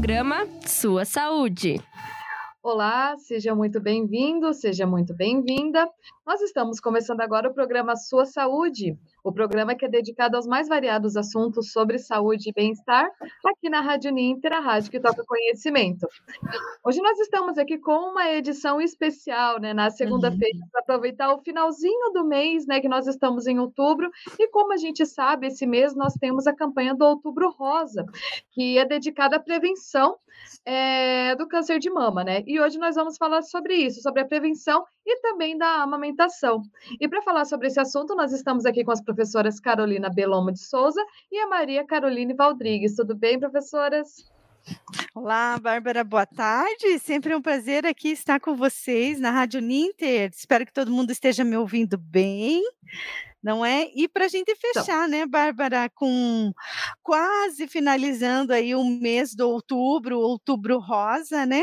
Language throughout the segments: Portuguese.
programa Sua Saúde. Olá, seja muito bem-vindo, seja muito bem-vinda. Nós estamos começando agora o programa Sua Saúde, o programa que é dedicado aos mais variados assuntos sobre saúde e bem-estar, aqui na Rádio Ninter, a rádio que toca conhecimento. Hoje nós estamos aqui com uma edição especial, né, na segunda-feira, uhum. para aproveitar o finalzinho do mês, né, que nós estamos em outubro, e como a gente sabe, esse mês nós temos a campanha do Outubro Rosa, que é dedicada à prevenção é, do câncer de mama, né? E hoje nós vamos falar sobre isso, sobre a prevenção e também da amamentação. E para falar sobre esse assunto, nós estamos aqui com as professoras Carolina Belomo de Souza e a Maria Caroline Valdrigues. Tudo bem, professoras? Olá, Bárbara, boa tarde. Sempre um prazer aqui estar com vocês na Rádio Ninter. Espero que todo mundo esteja me ouvindo bem não é? E para a gente então fechar, então. né, Bárbara, com quase finalizando aí o mês do outubro, outubro rosa, né?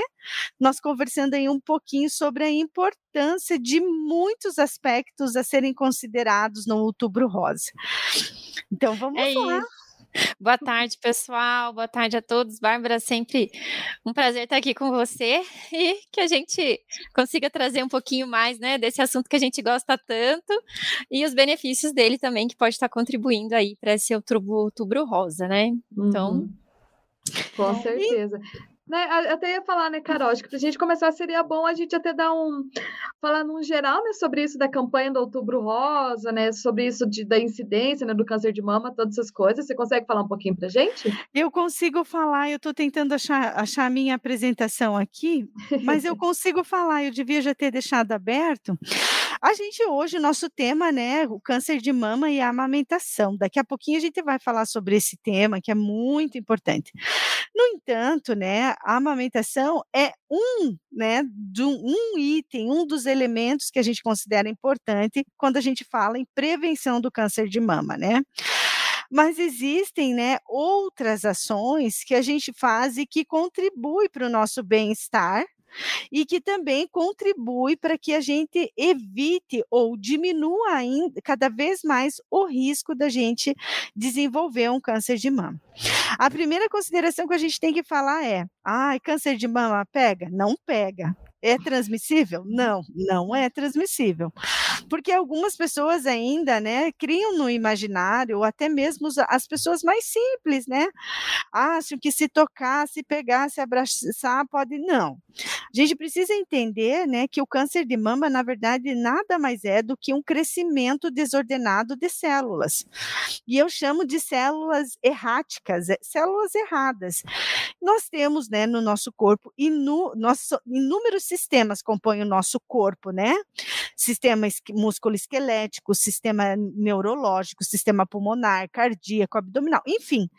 Nós conversando aí um pouquinho sobre a importância de muitos aspectos a serem considerados no outubro rosa. Então vamos é lá. Isso. Boa tarde, pessoal. Boa tarde a todos. Bárbara, sempre um prazer estar aqui com você e que a gente consiga trazer um pouquinho mais, né, desse assunto que a gente gosta tanto e os benefícios dele também, que pode estar contribuindo aí para esse outubro, outubro rosa, né? Então. Uhum. Com certeza. Né, até ia falar, né, Carol, acho que pra gente começar seria bom a gente até dar um. falar num geral, né, sobre isso da campanha do Outubro Rosa, né, sobre isso de, da incidência, né, do câncer de mama, todas essas coisas. Você consegue falar um pouquinho pra gente? Eu consigo falar, eu tô tentando achar, achar a minha apresentação aqui, mas eu consigo falar, eu devia já ter deixado aberto. A gente hoje, nosso tema, né, o câncer de mama e a amamentação. Daqui a pouquinho a gente vai falar sobre esse tema, que é muito importante. No entanto, né, a amamentação é um, né, de um, item, um dos elementos que a gente considera importante quando a gente fala em prevenção do câncer de mama, né? mas existem né, outras ações que a gente faz e que contribuem para o nosso bem-estar e que também contribui para que a gente evite ou diminua ainda cada vez mais o risco da gente desenvolver um câncer de mama. A primeira consideração que a gente tem que falar é: ah, câncer de mama pega? Não pega. É transmissível? Não, não é transmissível. Porque algumas pessoas ainda, né, criam no imaginário, ou até mesmo as pessoas mais simples, né, acham que se tocar, se pegar, se abraçar, pode não. A gente precisa entender, né, que o câncer de mama, na verdade, nada mais é do que um crescimento desordenado de células. E eu chamo de células erráticas, é, células erradas. Nós temos, né, no nosso corpo, inu, nosso, inúmeros sistemas compõem o nosso corpo, né? Sistema músculo-esquelético, sistema neurológico, sistema pulmonar, cardíaco, abdominal, enfim.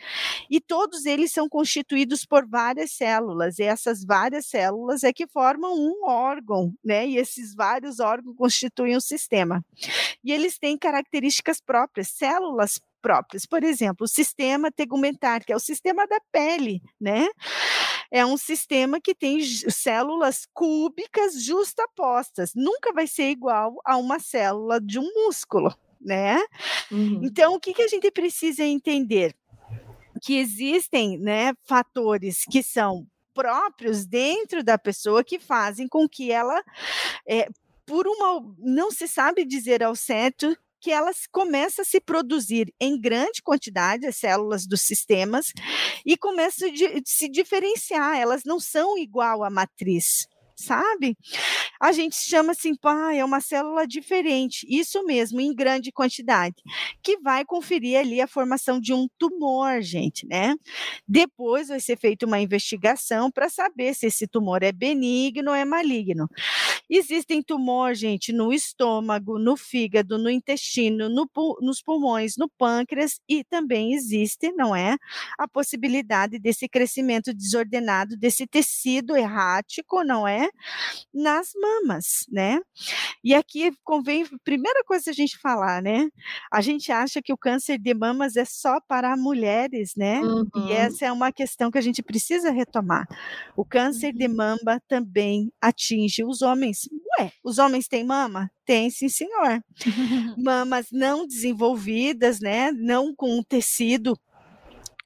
E todos eles são constituídos por várias células, e essas várias células é que formam um órgão, né? E esses vários órgãos constituem um sistema. E eles têm características próprias, células próprias. Por exemplo, o sistema tegumentar, que é o sistema da pele, né? É um sistema que tem células cúbicas justapostas. Nunca vai ser igual a uma célula de um músculo, né? Uhum. Então, o que, que a gente precisa entender? Que existem né, fatores que são próprios dentro da pessoa que fazem com que ela, é, por uma, não se sabe dizer ao certo que elas começam a se produzir em grande quantidade, as células dos sistemas, e começam a se diferenciar, elas não são igual à matriz sabe? A gente chama assim, pá, é uma célula diferente, isso mesmo, em grande quantidade, que vai conferir ali a formação de um tumor, gente, né? Depois vai ser feita uma investigação para saber se esse tumor é benigno ou é maligno. Existem tumores, gente, no estômago, no fígado, no intestino, no, nos pulmões, no pâncreas e também existe, não é, a possibilidade desse crescimento desordenado desse tecido errático, não é? Nas mamas, né? E aqui convém, primeira coisa a gente falar, né? A gente acha que o câncer de mamas é só para mulheres, né? Uhum. E essa é uma questão que a gente precisa retomar. O câncer de uhum. mama também atinge os homens. Ué, os homens têm mama? Tem, sim, senhor. Mamas não desenvolvidas, né? Não com tecido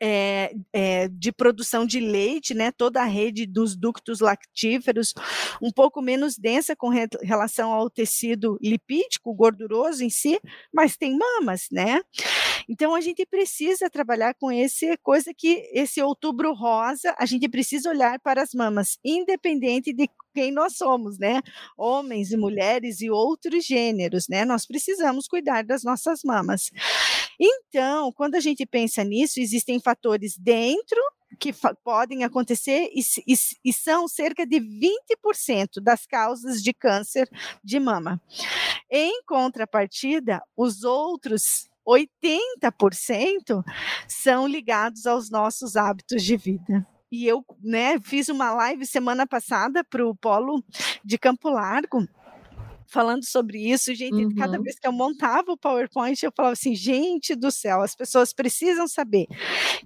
é, é, de produção de leite, né? Toda a rede dos ductos lactíferos, um pouco menos densa com re relação ao tecido lipídico, gorduroso em si, mas tem mamas, né? Então a gente precisa trabalhar com esse coisa que esse outubro rosa, a gente precisa olhar para as mamas, independente de quem nós somos, né? Homens e mulheres e outros gêneros, né? Nós precisamos cuidar das nossas mamas. Então, quando a gente pensa nisso, existem fatores dentro que podem acontecer e, e, e, são cerca de 20% das causas de câncer de mama. Em contrapartida, os outros 80% são ligados aos nossos hábitos de vida e eu né, fiz uma live semana passada para o Polo de Campo Largo falando sobre isso, gente, uhum. cada vez que eu montava o PowerPoint, eu falava assim, gente do céu, as pessoas precisam saber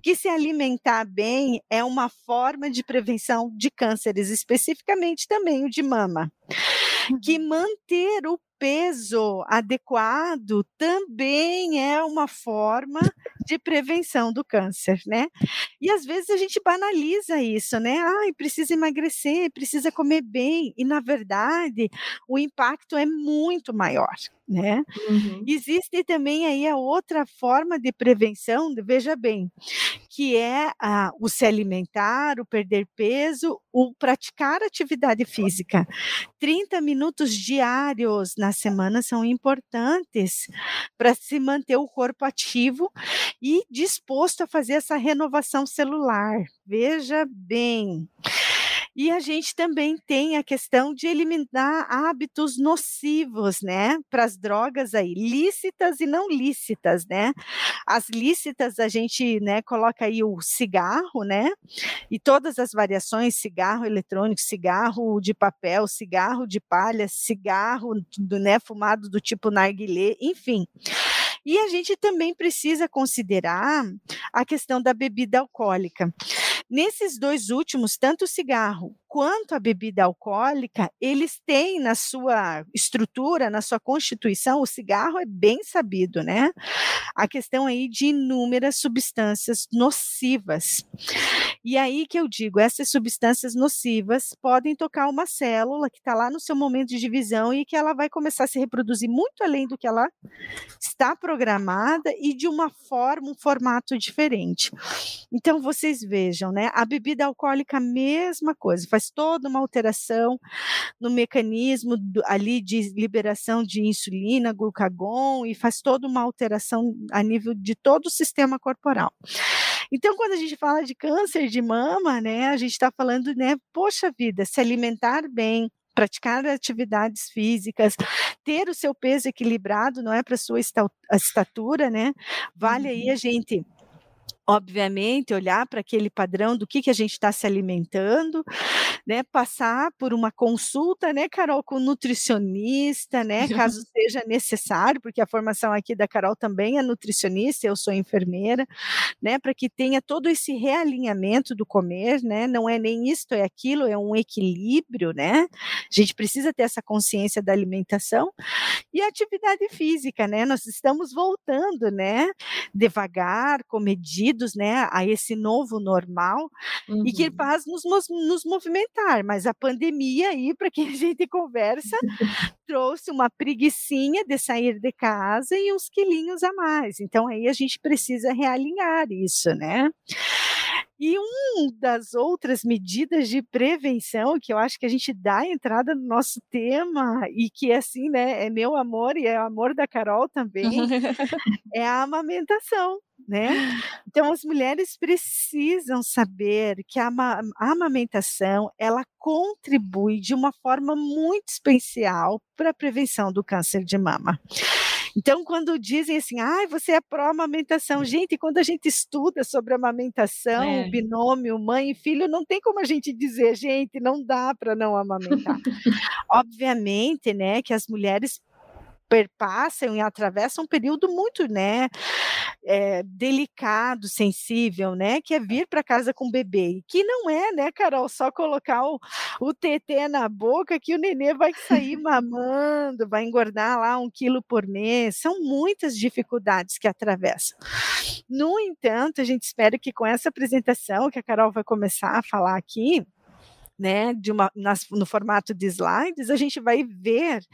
que se alimentar bem é uma forma de prevenção de cânceres, especificamente também o de mama. Que uhum. manter o peso adequado também é uma forma de prevenção do câncer, né? E às vezes a gente banaliza isso, né? Ai, precisa emagrecer, precisa comer bem, e na verdade o impacto é muito maior né? Uhum. Existe também aí a outra forma de prevenção, veja bem, que é a, o se alimentar, o perder peso, o praticar atividade física. 30 minutos diários na semana são importantes para se manter o corpo ativo e disposto a fazer essa renovação celular. Veja bem. E a gente também tem a questão de eliminar hábitos nocivos, né, para as drogas aí, lícitas e não lícitas, né? As lícitas a gente, né, coloca aí o cigarro, né? E todas as variações, cigarro eletrônico, cigarro de papel, cigarro de palha, cigarro do, né, fumado do tipo narguilé, enfim. E a gente também precisa considerar a questão da bebida alcoólica. Nesses dois últimos, tanto o cigarro quanto a bebida alcoólica, eles têm na sua estrutura, na sua constituição, o cigarro é bem sabido, né? A questão aí de inúmeras substâncias nocivas. E aí que eu digo, essas substâncias nocivas podem tocar uma célula que está lá no seu momento de divisão e que ela vai começar a se reproduzir muito além do que ela está programada e de uma forma, um formato diferente. Então vocês vejam, né? A bebida alcoólica, mesma coisa, faz toda uma alteração no mecanismo do, ali de liberação de insulina, glucagon e faz toda uma alteração a nível de todo o sistema corporal. Então, quando a gente fala de câncer de mama, né, a gente está falando, né, poxa vida, se alimentar bem, praticar atividades físicas, ter o seu peso equilibrado, não é para sua estatura, né? Vale aí uhum. a gente obviamente, olhar para aquele padrão do que, que a gente está se alimentando, né? Passar por uma consulta, né, Carol, com nutricionista, né? Caso seja necessário, porque a formação aqui da Carol também é nutricionista, eu sou enfermeira, né? Para que tenha todo esse realinhamento do comer, né? Não é nem isto, é aquilo, é um equilíbrio, né? A gente precisa ter essa consciência da alimentação e atividade física, né? Nós estamos voltando, né? Devagar, comedido, unidos né, a esse novo normal uhum. e que uhum. faz nos, nos movimentar. Mas a pandemia aí, para quem a gente conversa, trouxe uma preguiçinha de sair de casa e uns quilinhos a mais. Então aí a gente precisa realinhar isso, né? E uma das outras medidas de prevenção que eu acho que a gente dá entrada no nosso tema e que assim, né, é meu amor e é o amor da Carol também, é a amamentação né? Então as mulheres precisam saber que a, a amamentação ela contribui de uma forma muito especial para a prevenção do câncer de mama. Então, quando dizem assim, ah, você é pró-amamentação, gente, quando a gente estuda sobre amamentação, é. binômio, mãe e filho, não tem como a gente dizer, gente, não dá para não amamentar. Obviamente, né, que as mulheres perpassam e atravessam um período muito, né, é, delicado, sensível, né? Que é vir para casa com o bebê. Que não é, né, Carol, só colocar o, o TT na boca que o nenê vai sair mamando, vai engordar lá um quilo por mês. São muitas dificuldades que atravessam. No entanto, a gente espera que com essa apresentação que a Carol vai começar a falar aqui, né, de uma, nas, no formato de slides, a gente vai ver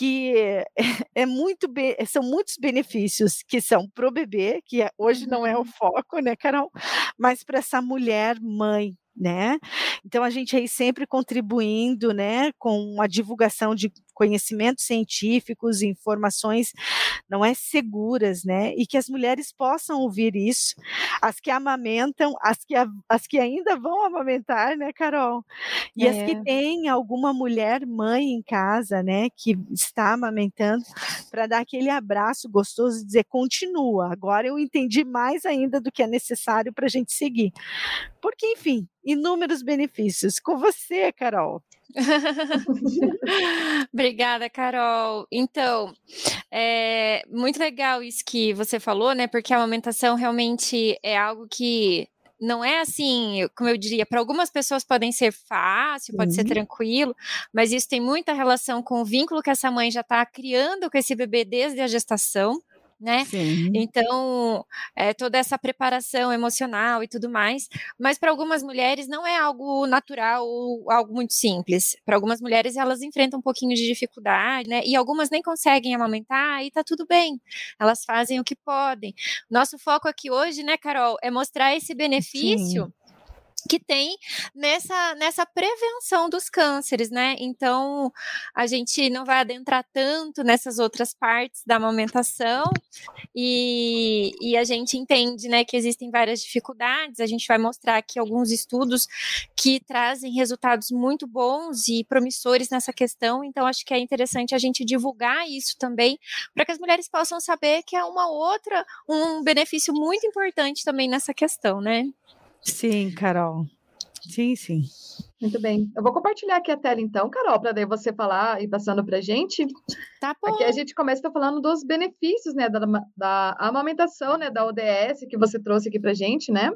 que é, muito são muitos benefícios que são para o bebê, que é, hoje não é o uhum. foco, né, Carol? Mas para essa mulher mãe, né? Então a gente aí sempre contribuindo, né, com a divulgação de conhecimentos científicos, informações não é seguras, né? E que as mulheres possam ouvir isso, as que amamentam, as que, as que ainda vão amamentar, né, Carol? E é. as que é. têm alguma mulher mãe em casa, né, que está amamentando, para dar aquele abraço gostoso e dizer continua. Agora eu entendi mais ainda do que é necessário para a gente seguir. Porque, enfim, inúmeros benefícios. Com você, Carol. Obrigada, Carol. Então, é muito legal isso que você falou, né? Porque a amamentação realmente é algo que não é assim, como eu diria, para algumas pessoas podem ser fácil, pode uhum. ser tranquilo, mas isso tem muita relação com o vínculo que essa mãe já está criando com esse bebê desde a gestação né? Sim. Então, é, toda essa preparação emocional e tudo mais. Mas para algumas mulheres não é algo natural ou algo muito simples. Para algumas mulheres, elas enfrentam um pouquinho de dificuldade, né? E algumas nem conseguem amamentar e tá tudo bem. Elas fazem o que podem. Nosso foco aqui hoje, né, Carol, é mostrar esse benefício. Sim que tem nessa, nessa prevenção dos cânceres, né? Então, a gente não vai adentrar tanto nessas outras partes da amamentação e, e a gente entende, né, que existem várias dificuldades. A gente vai mostrar aqui alguns estudos que trazem resultados muito bons e promissores nessa questão. Então, acho que é interessante a gente divulgar isso também para que as mulheres possam saber que é uma outra, um benefício muito importante também nessa questão, né? Sim, Carol. Sim, sim. Muito bem. Eu vou compartilhar aqui a tela então, Carol, para daí você falar e passando para a gente. Tá bom. Aqui a gente começa falando dos benefícios, né, da, da amamentação, né, da ODS que você trouxe aqui para a gente, né?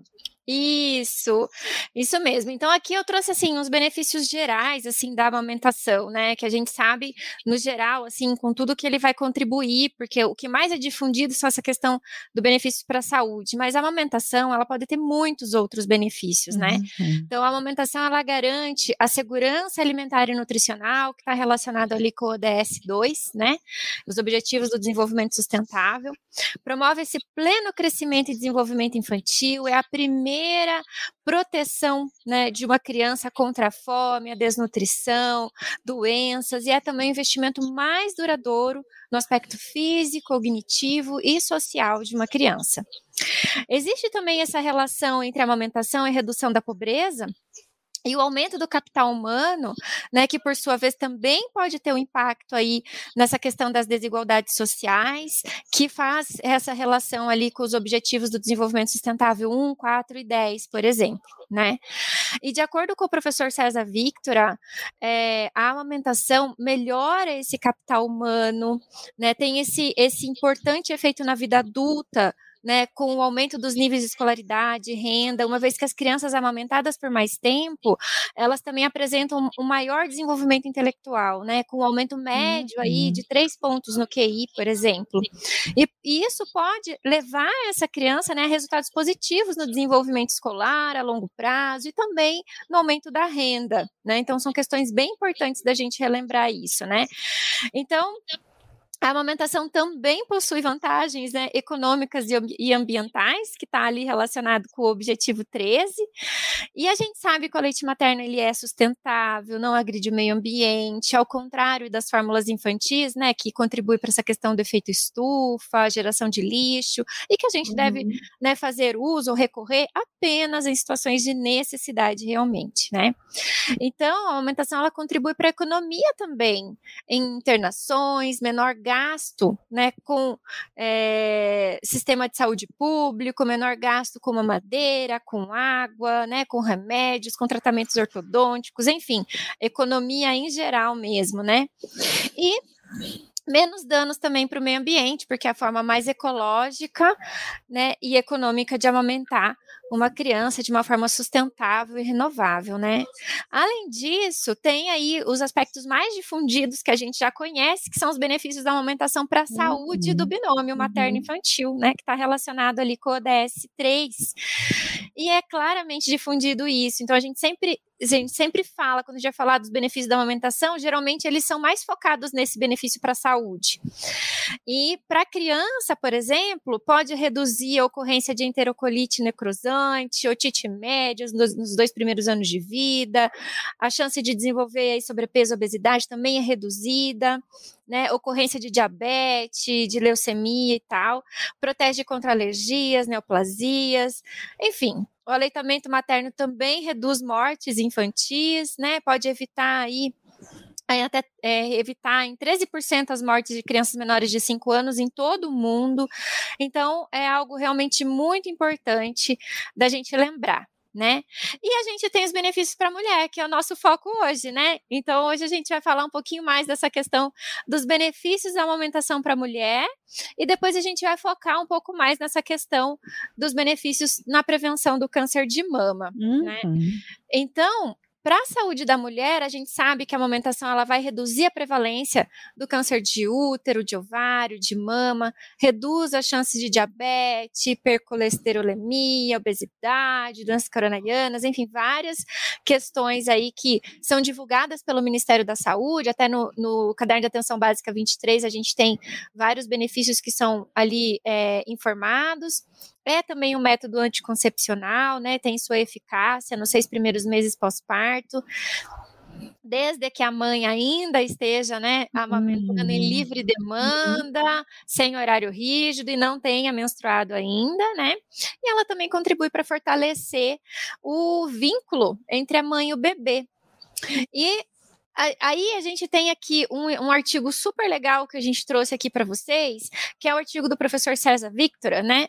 Isso, isso mesmo. Então aqui eu trouxe assim uns benefícios gerais assim da amamentação, né, que a gente sabe no geral assim com tudo que ele vai contribuir, porque o que mais é difundido só essa questão do benefício para a saúde, mas a amamentação ela pode ter muitos outros benefícios, né? Uhum. Então a amamentação ela garante a segurança alimentar e nutricional que está relacionado ali com o ODS 2, né? Os objetivos do desenvolvimento sustentável, promove esse pleno crescimento e desenvolvimento infantil, é a primeira primeira proteção né, de uma criança contra a fome, a desnutrição, doenças, e é também o investimento mais duradouro no aspecto físico, cognitivo e social de uma criança. Existe também essa relação entre amamentação e redução da pobreza, e o aumento do capital humano, né, que por sua vez também pode ter um impacto aí nessa questão das desigualdades sociais, que faz essa relação ali com os objetivos do desenvolvimento sustentável 1, 4 e 10, por exemplo, né? E de acordo com o professor César Victora, é, a amamentação melhora esse capital humano, né, tem esse, esse importante efeito na vida adulta, né, com o aumento dos níveis de escolaridade, renda, uma vez que as crianças amamentadas por mais tempo, elas também apresentam um maior desenvolvimento intelectual, né, com um aumento médio aí de uhum. três pontos no QI, por exemplo. E, e isso pode levar essa criança, né, a resultados positivos no desenvolvimento escolar a longo prazo e também no aumento da renda, né? Então são questões bem importantes da gente relembrar isso, né? Então, a amamentação também possui vantagens né, econômicas e ambientais, que está ali relacionado com o objetivo 13. E a gente sabe que o leite materno ele é sustentável, não agride o meio ambiente, ao contrário das fórmulas infantis, né, que contribui para essa questão do efeito estufa, geração de lixo, e que a gente uhum. deve né, fazer uso ou recorrer apenas em situações de necessidade realmente, né? Então, a amamentação ela contribui para a economia também, em internações, menor gasto gasto né, com é, sistema de saúde público, menor gasto com mamadeira, com água, né, com remédios, com tratamentos ortodônticos, enfim, economia em geral mesmo, né? E menos danos também para o meio ambiente, porque é a forma mais ecológica né, e econômica de amamentar uma criança de uma forma sustentável e renovável, né? Além disso, tem aí os aspectos mais difundidos que a gente já conhece, que são os benefícios da amamentação para a uhum. saúde do binômio materno-infantil, uhum. né? Que está relacionado ali com o ODS 3. E é claramente difundido isso. Então, a gente sempre a gente sempre fala, quando vai falar dos benefícios da amamentação, geralmente eles são mais focados nesse benefício para a saúde. E para a criança, por exemplo, pode reduzir a ocorrência de enterocolite necrosante, otite média nos, nos dois primeiros anos de vida, a chance de desenvolver aí, sobrepeso obesidade também é reduzida. Né, ocorrência de diabetes, de leucemia e tal, protege contra alergias, neoplasias, enfim, o aleitamento materno também reduz mortes infantis, né? Pode evitar aí até é, evitar em 13% as mortes de crianças menores de 5 anos em todo o mundo. Então, é algo realmente muito importante da gente lembrar né? E a gente tem os benefícios para a mulher, que é o nosso foco hoje, né? Então, hoje a gente vai falar um pouquinho mais dessa questão dos benefícios da amamentação para a mulher, e depois a gente vai focar um pouco mais nessa questão dos benefícios na prevenção do câncer de mama, né? uhum. né? Então, para a saúde da mulher, a gente sabe que a amamentação ela vai reduzir a prevalência do câncer de útero, de ovário, de mama, reduz as chances de diabetes, hipercolesterolemia, obesidade, doenças coronarianas, enfim, várias questões aí que são divulgadas pelo Ministério da Saúde, até no, no Caderno de Atenção Básica 23 a gente tem vários benefícios que são ali é, informados. É também um método anticoncepcional, né? Tem sua eficácia nos seis primeiros meses pós-parto desde que a mãe ainda esteja, né, amamentando em uhum. livre demanda, sem horário rígido e não tenha menstruado ainda, né? E ela também contribui para fortalecer o vínculo entre a mãe e o bebê. E Aí a gente tem aqui um, um, artigo super legal que a gente trouxe aqui para vocês, que é o artigo do professor César Victor, né?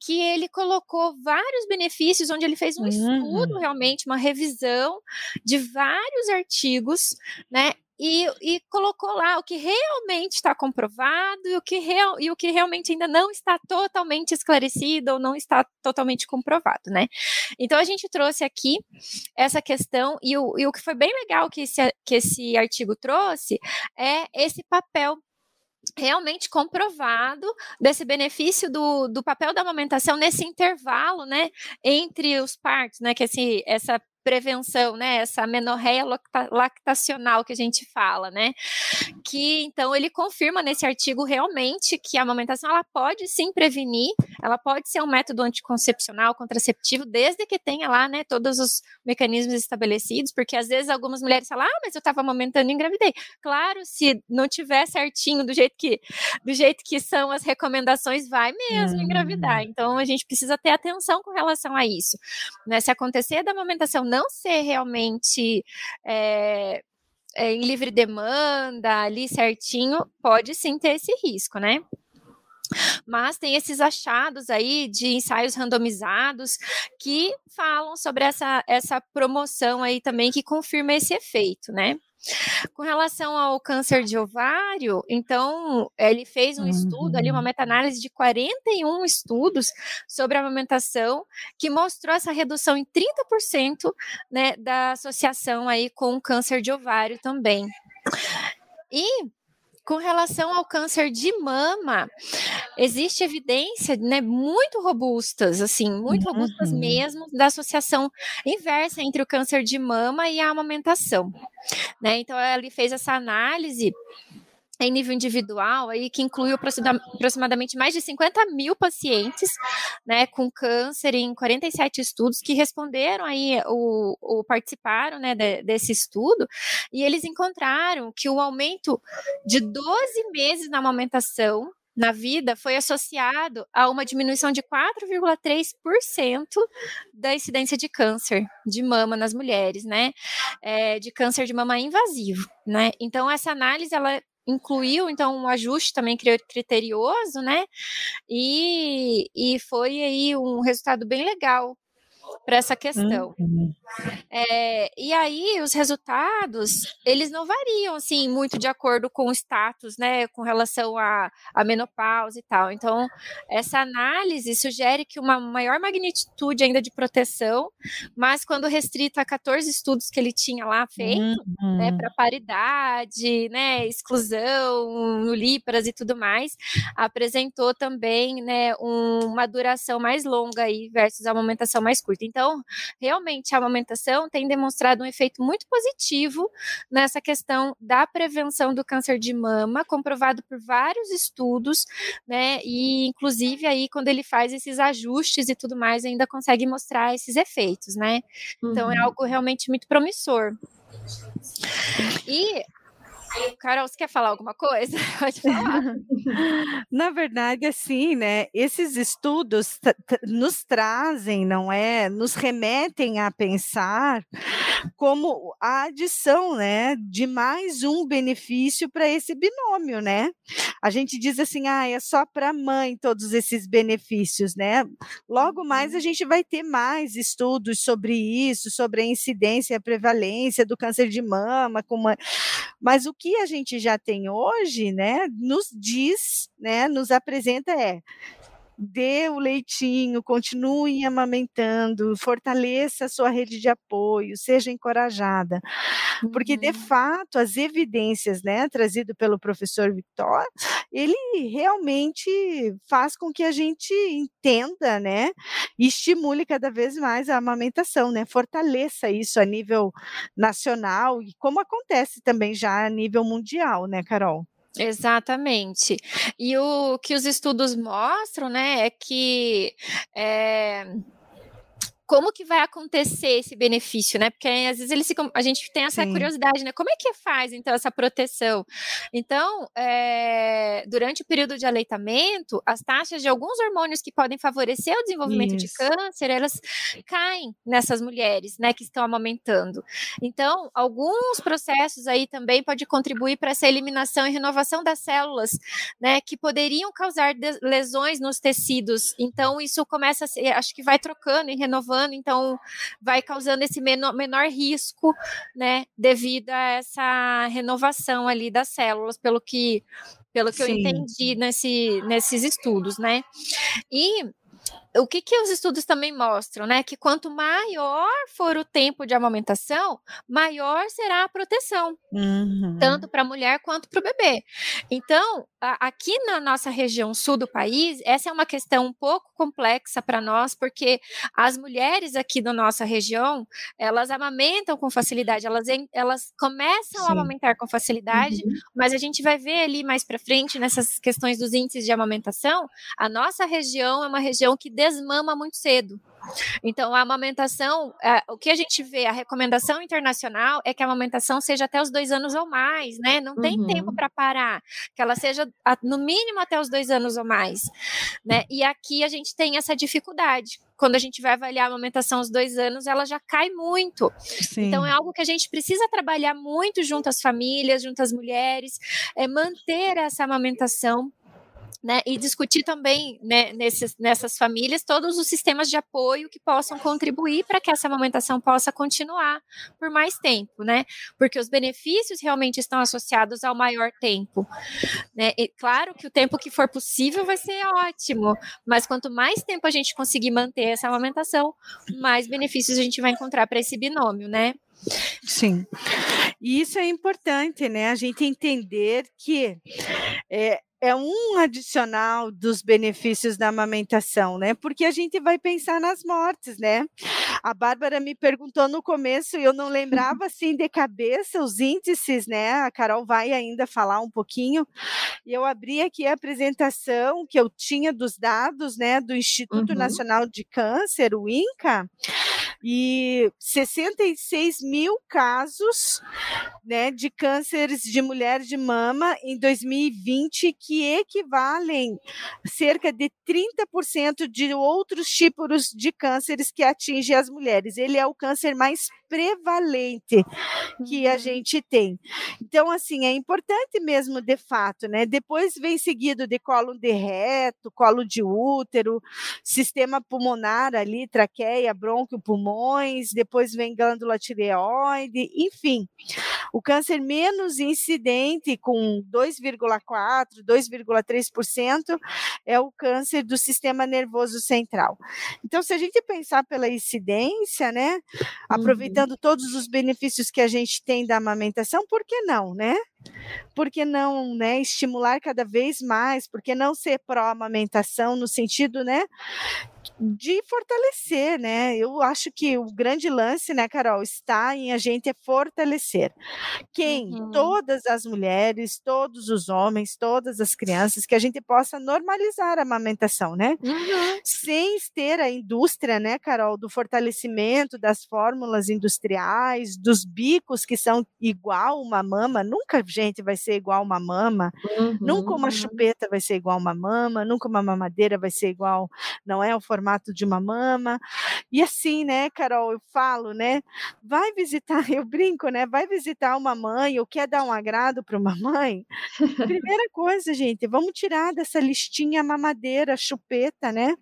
Que ele colocou vários benefícios, onde ele fez um uhum. estudo realmente, uma revisão de vários artigos, né? E, e, colocou lá o que realmente está comprovado e o que, real, e o que realmente ainda não está totalmente esclarecido ou não está totalmente comprovado, né? Então a gente trouxe aqui essa questão e o, e o que foi bem legal que esse, que esse artigo trouxe é esse papel realmente comprovado desse benefício do, do papel da amamentação nesse intervalo, né, entre os partos, né, que esse, essa prevenção, né? Essa menorreia lactacional que a gente fala, né? Que então ele confirma nesse artigo realmente que a amamentação ela pode sim prevenir, ela pode ser um método anticoncepcional, contraceptivo, desde que tenha lá, né, todos os mecanismos estabelecidos, porque às vezes algumas mulheres falam, ah, mas eu estava amamentando e engravidei. Claro, se não tiver certinho do jeito que do jeito que são as recomendações, vai mesmo hum. engravidar. Então a gente precisa ter atenção com relação a isso. Né? Se acontecer da amamentação não não ser realmente é, é, em livre demanda, ali certinho, pode sim ter esse risco, né? Mas tem esses achados aí de ensaios randomizados que falam sobre essa, essa promoção aí também que confirma esse efeito, né? Com relação ao câncer de ovário, então, ele fez um uhum. estudo ali, uma uhum. meta-análise de 41 estudos sobre a amamentação, que mostrou essa redução em 30%, né, da associação aí com o câncer de ovário também. E com relação ao câncer de mama, existe evidência, né, muito robustas, assim, muito uhum. robustas mesmo, da associação inversa entre o câncer de mama e a amamentação, né? Então, ele fez essa análise em nível individual, aí, que incluiu aproximadamente mais de 50 mil pacientes né, com câncer em 47 estudos que responderam aí, o, o participaram né, de, desse estudo, e eles encontraram que o aumento de 12 meses na amamentação na vida foi associado a uma diminuição de 4,3% da incidência de câncer de mama nas mulheres, né? É, de câncer de mama invasivo, né? Então, essa análise, ela incluiu então um ajuste também criterioso, né? E, e foi aí um resultado bem legal para essa questão. Uhum. É, e aí os resultados eles não variam assim muito de acordo com o status, né, com relação à, à menopausa e tal. Então essa análise sugere que uma maior magnitude ainda de proteção, mas quando restrito a 14 estudos que ele tinha lá feito, né, uhum. né, para paridade, né, exclusão, nulíparas e tudo mais, apresentou também, né, um, uma duração mais longa aí versus a amamentação mais curta. Então, realmente a amamentação tem demonstrado um efeito muito positivo nessa questão da prevenção do câncer de mama, comprovado por vários estudos, né, e inclusive aí quando ele faz esses ajustes e tudo mais, ainda consegue mostrar esses efeitos, né? Então é uhum. algo realmente muito promissor. E Carol, você quer falar alguma coisa? Pode falar. Na verdade, assim, né? Esses estudos nos trazem, não é? Nos remetem a pensar como a adição, né, de mais um benefício para esse binômio, né? A gente diz assim, ah, é só para a mãe todos esses benefícios, né? Logo mais a uhum. gente vai ter mais estudos sobre isso, sobre a incidência e a prevalência do câncer de mama, como mas o que a gente já tem hoje, né, nos diz, né, nos apresenta é dê o leitinho, continue amamentando, fortaleça a sua rede de apoio, seja encorajada. Porque, de uhum. fato, as evidências, né, trazido pelo professor Victor, ele realmente faz com que a gente entenda, né, e estimule cada vez mais a amamentação, né, fortaleça isso a nível nacional e como acontece também já a nível mundial, né, Carol? Exatamente. E o que os estudos mostram, né, é que é, como que vai acontecer esse benefício, né? Porque às vezes eles ficam, a gente tem essa Sim. curiosidade, né? Como é que faz então essa proteção? Então, é, durante o período de aleitamento, as taxas de alguns hormônios que podem favorecer o desenvolvimento Isso. de câncer, elas caem nessas mulheres, né, que estão amamentando. Então, alguns processos aí também podem contribuir para essa eliminação e renovação das células, né, que poderiam causar lesões nos tecidos. Então, isso começa a ser, acho que vai trocando e renovando então vai causando esse menor, menor risco, né, devido a essa renovação ali das células, pelo que pelo que Sim. eu entendi nesse, nesses estudos, né? E o que, que os estudos também mostram, né? Que quanto maior for o tempo de amamentação, maior será a proteção, uhum. tanto para a mulher quanto para o bebê. Então, a, aqui na nossa região sul do país, essa é uma questão um pouco complexa para nós, porque as mulheres aqui da nossa região, elas amamentam com facilidade, elas, elas começam Sim. a amamentar com facilidade, uhum. mas a gente vai ver ali mais para frente, nessas questões dos índices de amamentação, a nossa região é uma região que desmama muito cedo. Então, a amamentação, é, o que a gente vê, a recomendação internacional é que a amamentação seja até os dois anos ou mais, né? Não tem uhum. tempo para parar, que ela seja no mínimo até os dois anos ou mais, né? E aqui a gente tem essa dificuldade. Quando a gente vai avaliar a amamentação aos dois anos, ela já cai muito. Sim. Então, é algo que a gente precisa trabalhar muito junto às famílias, junto às mulheres, é manter essa amamentação né, e discutir também né, nesses, nessas famílias todos os sistemas de apoio que possam contribuir para que essa amamentação possa continuar por mais tempo, né? Porque os benefícios realmente estão associados ao maior tempo. Né? E claro que o tempo que for possível vai ser ótimo, mas quanto mais tempo a gente conseguir manter essa amamentação, mais benefícios a gente vai encontrar para esse binômio, né? Sim. E isso é importante, né? A gente entender que é, é um adicional dos benefícios da amamentação, né? Porque a gente vai pensar nas mortes, né? A Bárbara me perguntou no começo e eu não lembrava assim de cabeça os índices, né? A Carol vai ainda falar um pouquinho. E eu abri aqui a apresentação que eu tinha dos dados, né, do Instituto uhum. Nacional de Câncer, o INCA, e 66 mil casos né, de cânceres de mulher de mama em 2020, que equivalem cerca de 30% de outros tipos de cânceres que atingem as mulheres. Ele é o câncer mais prevalente que a uhum. gente tem. Então, assim, é importante mesmo, de fato, né? Depois vem seguido de colo de reto, colo de útero, sistema pulmonar ali, traqueia, brônquio, pulmões, depois vem glândula tireoide, enfim. O câncer menos incidente, com 2,4%, 2,3%, é o câncer do sistema nervoso central. Então, se a gente pensar pela incidência, né? Aproveitando aproveitando todos os benefícios que a gente tem da amamentação, por que não, né? Por que não, né, estimular cada vez mais? Por que não ser pró-amamentação no sentido, né, de fortalecer, né? Eu acho que o grande lance, né, Carol, está em a gente fortalecer. Quem? Uhum. Todas as mulheres, todos os homens, todas as crianças, que a gente possa normalizar a amamentação, né? Uhum. Sem ter a indústria, né, Carol, do fortalecimento das fórmulas industriais, dos bicos que são igual uma mama, nunca, gente, vai ser igual uma mama, uhum. nunca uma chupeta vai ser igual uma mama, nunca uma mamadeira vai ser igual, não é o formato de uma mama. E assim, né, Carol, eu falo, né? Vai visitar, eu brinco, né? Vai visitar uma mãe ou quer dar um agrado para uma mãe. Primeira coisa, gente, vamos tirar dessa listinha mamadeira, chupeta, né?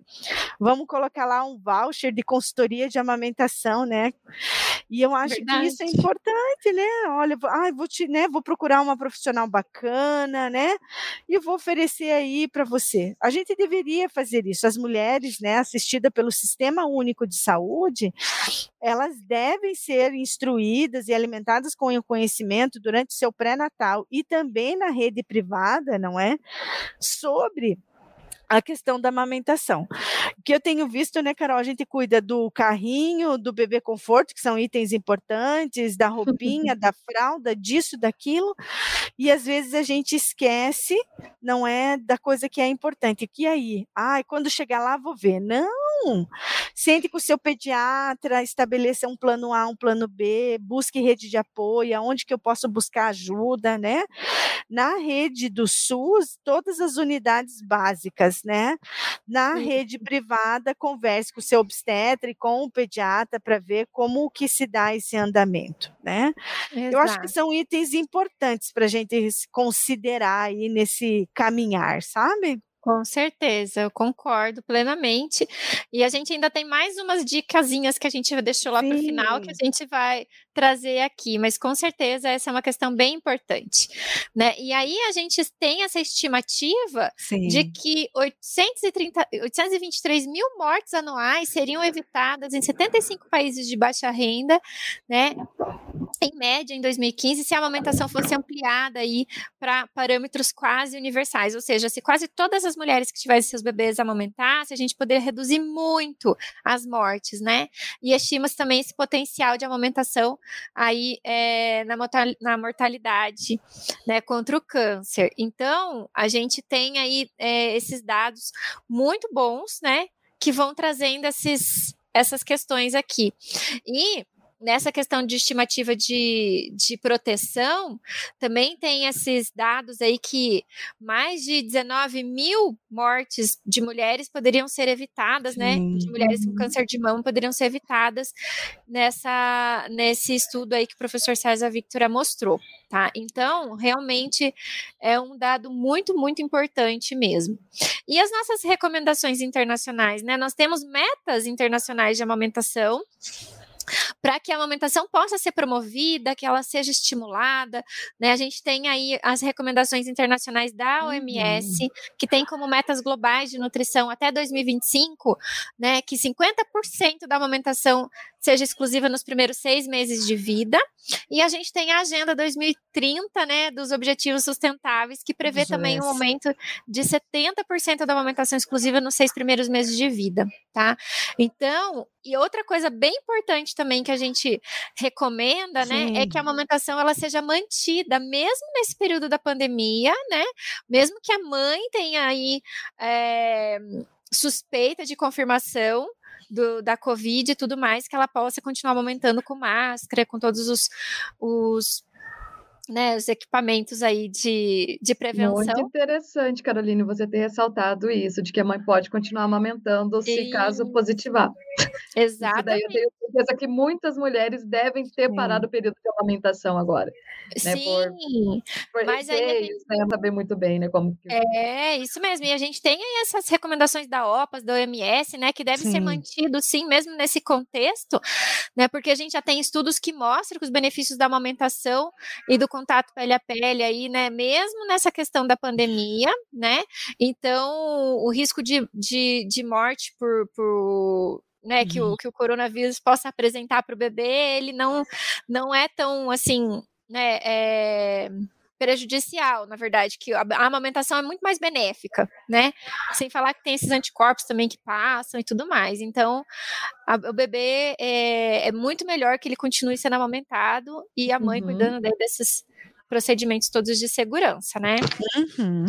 Vamos colocar lá um voucher de consultoria de amamentação, né? E eu acho Verdade. que isso é importante, né? Olha, ah, vou te, né, vou procurar uma profissional bacana, né? E vou oferecer aí para você. A gente deveria fazer isso. As mulheres, né, assistida pelo Sistema Único de Saúde, elas devem ser instruídas e alimentadas com o conhecimento durante o seu pré-natal e também na rede privada, não é? Sobre a questão da amamentação. O que eu tenho visto, né, Carol, a gente cuida do carrinho, do bebê conforto, que são itens importantes, da roupinha, da fralda, disso, daquilo, e às vezes a gente esquece, não é, da coisa que é importante. Que aí? Ai, quando chegar lá vou ver. Não! Sente com o seu pediatra, estabeleça um plano A, um plano B, busque rede de apoio, aonde que eu posso buscar ajuda, né? Na rede do SUS, todas as unidades básicas né? Na Sim. rede privada, converse com o seu obstetra e com o pediatra para ver como que se dá esse andamento, né? Exato. Eu acho que são itens importantes para a gente considerar aí nesse caminhar, sabe? Com certeza, eu concordo plenamente. E a gente ainda tem mais umas dicasinhas que a gente deixou lá para o final que a gente vai trazer aqui, mas com certeza essa é uma questão bem importante, né? E aí a gente tem essa estimativa Sim. de que 830, 823 mil mortes anuais seriam evitadas em 75 países de baixa renda, né? Em média, em 2015, se a amamentação fosse ampliada aí para parâmetros quase universais, ou seja, se quase todas as mulheres que tivessem seus bebês amamentassem, a gente poderia reduzir muito as mortes, né? E estima-se também esse potencial de amamentação aí é, na, na, mortalidade, né, contra o câncer. Então, a gente tem aí é, esses dados muito bons, né, que vão trazendo esses, essas questões aqui. E nessa questão de estimativa de, de proteção, também tem esses dados aí que mais de 19 mil mortes de mulheres poderiam ser evitadas, Sim. né? De mulheres com câncer de mama poderiam ser evitadas nessa, nesse estudo aí que o professor César Victoria mostrou, tá? Então, realmente é um dado muito, muito importante mesmo. E as nossas recomendações internacionais, né? Nós temos metas internacionais de amamentação para que a amamentação possa ser promovida, que ela seja estimulada, né? A gente tem aí as recomendações internacionais da OMS, uhum. que tem como metas globais de nutrição até 2025, né, que 50% da amamentação seja exclusiva nos primeiros seis meses de vida. E a gente tem a Agenda 2030, né, dos Objetivos Sustentáveis, que prevê Isso também um aumento de 70% da amamentação exclusiva nos seis primeiros meses de vida, tá? Então, e outra coisa bem importante também que a gente recomenda, Sim. né, é que a amamentação ela seja mantida mesmo nesse período da pandemia, né? Mesmo que a mãe tenha aí é, suspeita de confirmação, do, da Covid e tudo mais, que ela possa continuar amamentando com máscara, com todos os, os né, os equipamentos aí de, de prevenção. Muito interessante, Caroline, você ter ressaltado isso, de que a mãe pode continuar amamentando se caso positivar. Exato. daí eu tenho certeza que muitas mulheres devem ter Sim. parado o período de amamentação agora. Né, Sim, por, por mas receios, aí gente... né, saber muito bem, né, como que... É, isso mesmo, e a gente tem aí essas recomendações da OPAS, da OMS, né, que deve sim. ser mantido, sim, mesmo nesse contexto, né, porque a gente já tem estudos que mostram que os benefícios da amamentação e do contato pele a pele aí, né, mesmo nessa questão da pandemia, né, então o risco de, de, de morte por, por né, que, o, uhum. que o coronavírus possa apresentar para o bebê, ele não, não é tão assim, né, é, prejudicial, na verdade, que a, a amamentação é muito mais benéfica, né? Sem falar que tem esses anticorpos também que passam e tudo mais. Então, a, o bebê é, é, muito melhor que ele continue sendo amamentado e a mãe uhum. cuidando desses procedimentos todos de segurança, né? Uhum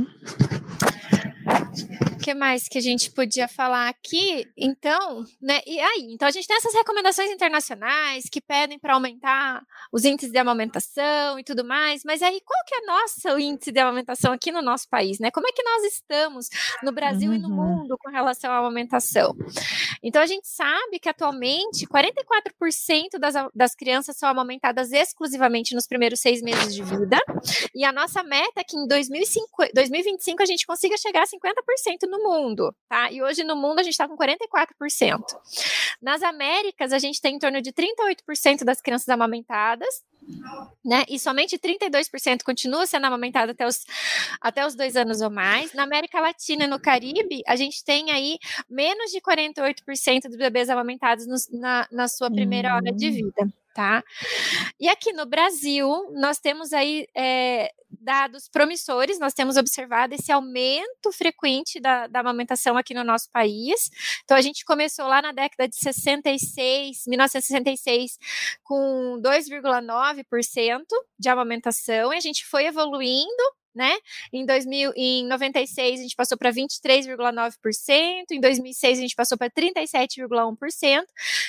que mais que a gente podia falar aqui? Então, né? E aí, então a gente tem essas recomendações internacionais que pedem para aumentar os índices de amamentação e tudo mais, mas aí qual que é nosso índice de amamentação aqui no nosso país, né? Como é que nós estamos no Brasil uhum. e no uhum. mundo com relação à amamentação? Então a gente sabe que atualmente 44% das, das crianças são amamentadas exclusivamente nos primeiros seis meses de vida, e a nossa meta é que em 2005, 2025 a gente consiga chegar a 50% no no mundo, tá? E hoje no mundo a gente está com 44%. Nas Américas, a gente tem em torno de 38% das crianças amamentadas, né? E somente 32% continua sendo amamentada até os, até os dois anos ou mais. Na América Latina e no Caribe, a gente tem aí menos de 48% dos bebês amamentados no, na, na sua primeira hora de hum. vida tá? E aqui no Brasil, nós temos aí é, dados promissores, nós temos observado esse aumento frequente da, da, amamentação aqui no nosso país. Então, a gente começou lá na década de 66, 1966, com 2,9% de amamentação, e a gente foi evoluindo né? Em 2000, em 96 a gente passou para 23,9%, em 2006 a gente passou para 37,1%,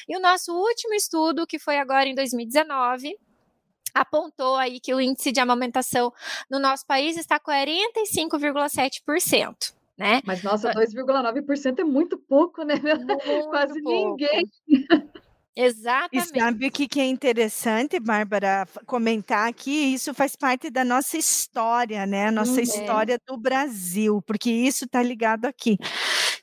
e o nosso último estudo, que foi agora em 2019, apontou aí que o índice de amamentação no nosso país está 45,7%. Né? Mas nossa, 2,9% é muito pouco, né? Muito Quase pouco. ninguém. Exatamente. E sabe o que, que é interessante, Bárbara, comentar aqui? Isso faz parte da nossa história, né? Nossa uhum. história do Brasil, porque isso está ligado aqui.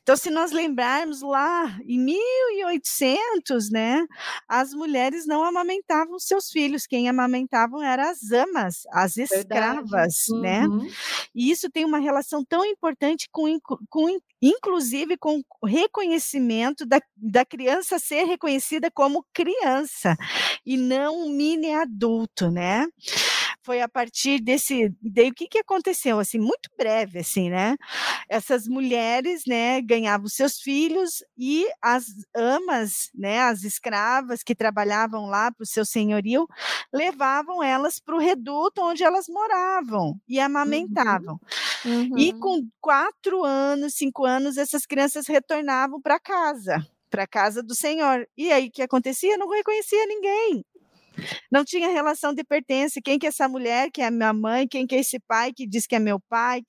Então, se nós lembrarmos lá em 1800, né, as mulheres não amamentavam seus filhos, quem amamentavam eram as amas, as escravas, né? uhum. né? E isso tem uma relação tão importante com, com inclusive com o reconhecimento da, da criança ser reconhecida como criança e não um mini adulto, né? Foi a partir desse, daí o que que aconteceu, assim, muito breve, assim, né, essas mulheres, né, ganhavam seus filhos e as amas, né, as escravas que trabalhavam lá para o seu senhorio, levavam elas para o reduto onde elas moravam e uhum. amamentavam. Uhum. E com quatro anos, cinco anos, essas crianças retornavam para casa, para casa do senhor. E aí o que acontecia? Não reconhecia ninguém. Não tinha relação de pertença. Quem que é essa mulher que é minha mãe? Quem que é esse pai que diz que é meu pai?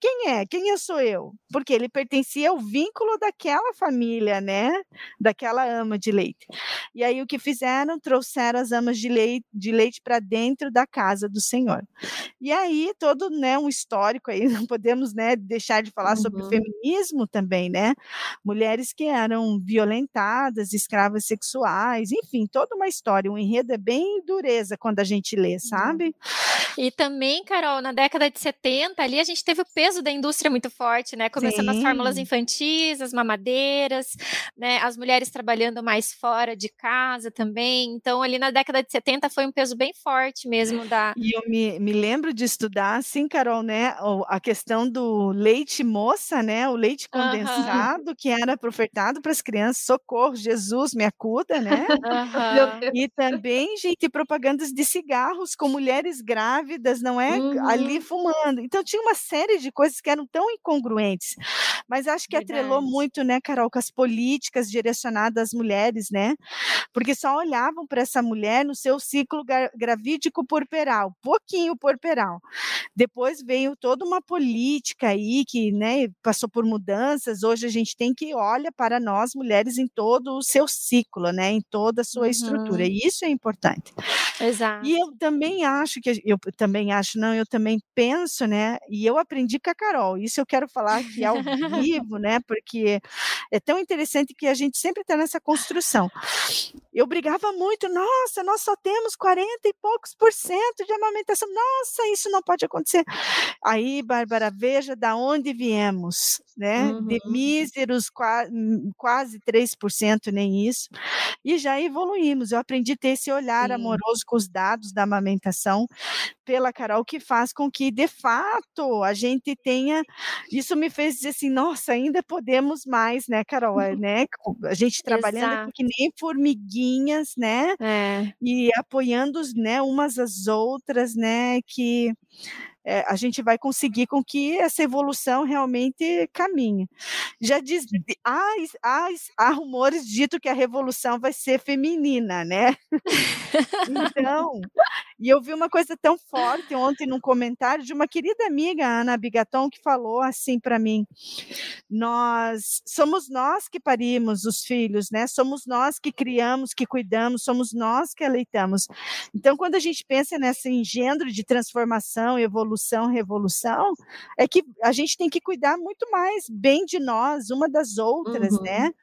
Quem é? Quem eu sou eu? Porque ele pertencia ao vínculo daquela família, né? Daquela ama de leite. E aí o que fizeram? Trouxeram as amas de leite, de leite para dentro da casa do Senhor. E aí todo, né, um histórico aí, não podemos, né, deixar de falar uhum. sobre o feminismo também, né? Mulheres que eram violentadas, escravas sexuais, enfim, toda uma história, um enredo é bem dureza quando a gente lê, uhum. sabe? E também, Carol, na década de 70, ali a gente teve o peso da indústria muito forte, né? Começando Sim. as fórmulas infantis, as mamadeiras, né? As mulheres trabalhando mais fora de casa também. Então, ali na década de 70 foi um peso bem forte mesmo da. E eu me, me lembro de estudar, assim, Carol, né? A questão do leite moça, né? O leite condensado uhum. que era ofertado para as crianças. Socorro, Jesus, me acuda, né? Uhum. E também, gente, propagandas de cigarros com mulheres grávidas grávidas, não é? Uhum. Ali fumando. Então tinha uma série de coisas que eram tão incongruentes. Mas acho que Verdade. atrelou muito, né, Carol, com as políticas direcionadas às mulheres, né? Porque só olhavam para essa mulher no seu ciclo gravídico porperal, pouquinho porperal. Depois veio toda uma política aí que, né, passou por mudanças. Hoje a gente tem que olha para nós mulheres em todo o seu ciclo, né, em toda a sua uhum. estrutura. E isso é importante. Exato. E eu também acho que eu também acho, não, eu também penso, né? E eu aprendi com a Carol. Isso eu quero falar aqui ao vivo, né? Porque é tão interessante que a gente sempre está nessa construção. Eu brigava muito, nossa, nós só temos 40 e poucos por cento de amamentação. Nossa, isso não pode acontecer. Aí, Bárbara, veja da onde viemos, né? Uhum. De míseros quase 3%, nem isso. E já evoluímos. Eu aprendi a ter esse olhar Sim. amoroso com os dados da amamentação pela Carol, que faz com que, de fato, a gente tenha. Isso me fez dizer assim: nossa, ainda podemos mais, né, Carol? É, né? A gente trabalhando que nem formiguinhas, né? É. E apoiando né, umas às outras, né? Que é, a gente vai conseguir com que essa evolução realmente caminhe. Já diz, há, há, há rumores dito que a revolução vai ser feminina, né? então, e eu vi uma coisa tão forte ontem num comentário de uma querida amiga, Ana Bigaton, que falou assim para mim: nós somos nós que parimos os filhos, né? Somos nós que criamos, que cuidamos, somos nós que aleitamos. Então, quando a gente pensa nesse engendro de transformação, evolução, revolução, é que a gente tem que cuidar muito mais bem de nós, uma das outras, né? uhum. né?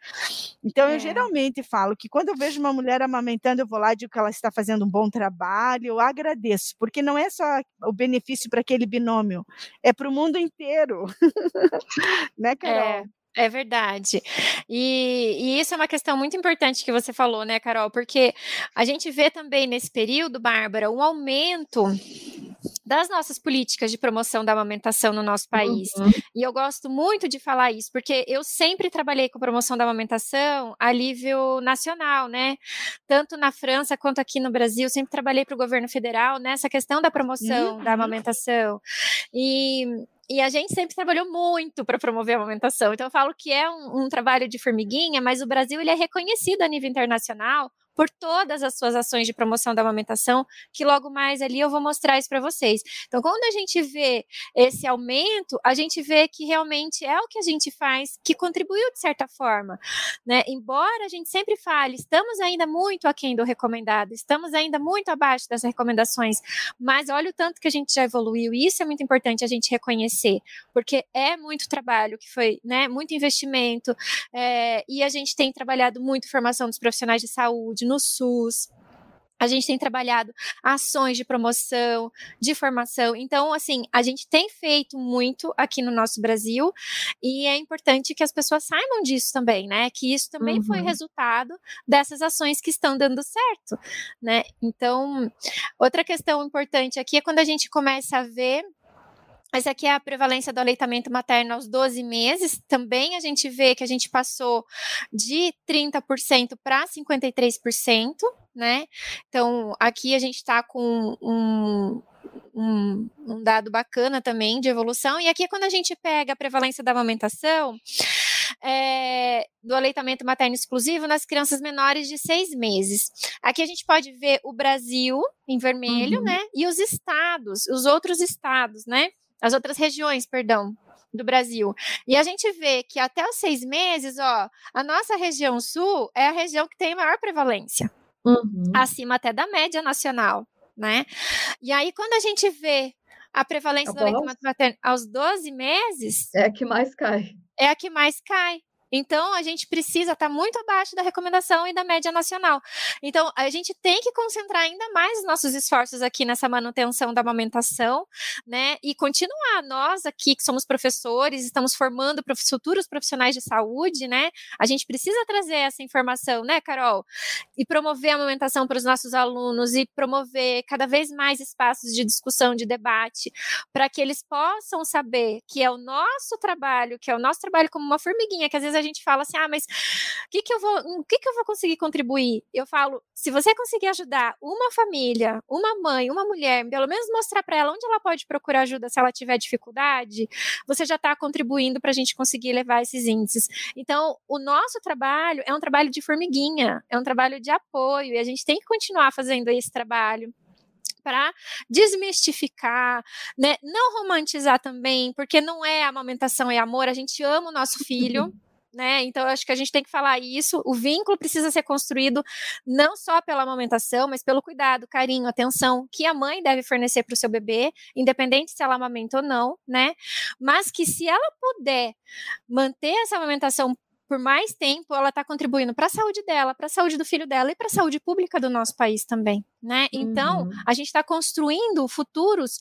Então, é. eu geralmente falo que quando eu vejo uma mulher amamentando, eu vou lá e digo que ela está fazendo um bom trabalho, agradeço, porque não é só o benefício para aquele binômio, é para o mundo inteiro. né, Carol? É. É verdade. E, e, isso é uma questão muito importante que você falou, né, Carol? Porque a gente vê também nesse período, Bárbara, um aumento das nossas políticas de promoção da amamentação no nosso país. Uhum. E eu gosto muito de falar isso, porque eu sempre trabalhei com promoção da amamentação a nível nacional, né? Tanto na França quanto aqui no Brasil, sempre trabalhei para o governo federal nessa questão da promoção uhum. da amamentação. E e a gente sempre trabalhou muito para promover a amamentação. Então eu falo que é um, um, trabalho de formiguinha, mas o Brasil ele é reconhecido a nível internacional por todas as suas ações de promoção da amamentação, que logo mais ali eu vou mostrar isso para vocês. Então, quando a gente vê esse aumento, a gente vê que realmente é o que a gente faz que contribuiu de certa forma, né? Embora a gente sempre fale, estamos ainda muito aquém do recomendado, estamos ainda muito abaixo das recomendações, mas olha o tanto que a gente já evoluiu, e isso é muito importante a gente reconhecer, porque é muito trabalho que foi, né, muito investimento, é, e a gente tem trabalhado muito formação dos profissionais de saúde, saúde no SUS. A gente tem trabalhado ações de promoção, de formação. Então, assim, a gente tem feito muito aqui no nosso Brasil e é importante que as pessoas saibam disso também, né? Que isso também uhum. foi resultado dessas ações que estão dando certo, né? Então, outra questão importante aqui é quando a gente começa a ver essa aqui é a prevalência do aleitamento materno aos 12 meses. Também a gente vê que a gente passou de 30% para 53%, né? Então, aqui a gente está com um, um, um, dado bacana também de evolução. E aqui, quando a gente pega a prevalência da amamentação, é, do aleitamento materno exclusivo nas crianças menores de seis meses. Aqui a gente pode ver o Brasil em vermelho, uhum. né? E os estados, os outros estados, né? As outras regiões, perdão, do Brasil. E a gente vê que até os seis meses, ó, a nossa região sul é a região que tem maior prevalência, uhum. acima até da média nacional, né? E aí, quando a gente vê a prevalência do leite materno aos 12 meses. É a que mais cai. É a que mais cai. Então, a gente precisa estar tá muito abaixo da recomendação e da média nacional. Então, a gente tem que concentrar ainda mais os nossos esforços aqui nessa manutenção da amamentação, né? E continuar. Nós aqui, que somos professores, estamos formando futuros profissionais de saúde, né? A gente precisa trazer essa informação, né, Carol? E promover a amamentação para os nossos alunos e promover cada vez mais espaços de discussão, de debate, para que eles possam saber que é o nosso trabalho, que é o nosso trabalho como uma formiguinha, que às vezes a gente fala assim: "Ah, mas o que que eu vou, o que que eu vou conseguir contribuir?". Eu falo: "Se você conseguir ajudar uma família, uma mãe, uma mulher, pelo menos mostrar para ela onde ela pode procurar ajuda se ela tiver dificuldade, você já está contribuindo para a gente conseguir levar esses índices". Então, o nosso trabalho é um trabalho de formiguinha, é um trabalho de apoio e a gente tem que continuar fazendo esse trabalho para desmistificar, né? Não romantizar também, porque não é amamentação, é amor. A gente ama o nosso filho. Né? Então, acho que a gente tem que falar isso. O vínculo precisa ser construído não só pela amamentação, mas pelo cuidado, carinho, atenção que a mãe deve fornecer para o seu bebê, independente se ela amamenta ou não, né? Mas que se ela puder manter essa amamentação por mais tempo, ela está contribuindo para a saúde dela, para a saúde do filho dela e para a saúde pública do nosso país também, né? Então, uhum. a gente está construindo futuros,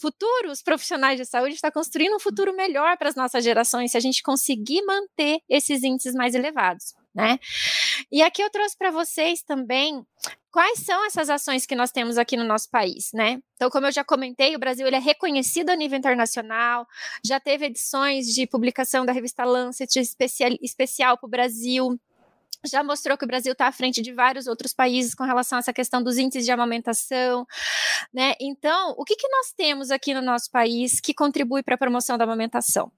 futuros profissionais de saúde, está construindo um futuro melhor para as nossas gerações se a gente conseguir manter esses índices mais elevados né? E aqui eu trouxe para vocês também quais são essas ações que nós temos aqui no nosso país, né? Então, como eu já comentei, o Brasil ele é reconhecido a nível internacional, já teve edições de publicação da revista Lancet especial, especial para o Brasil, já mostrou que o Brasil está à frente de vários outros países com relação a essa questão dos índices de amamentação, né? Então, o que, que nós temos aqui no nosso país que contribui para a promoção da amamentação?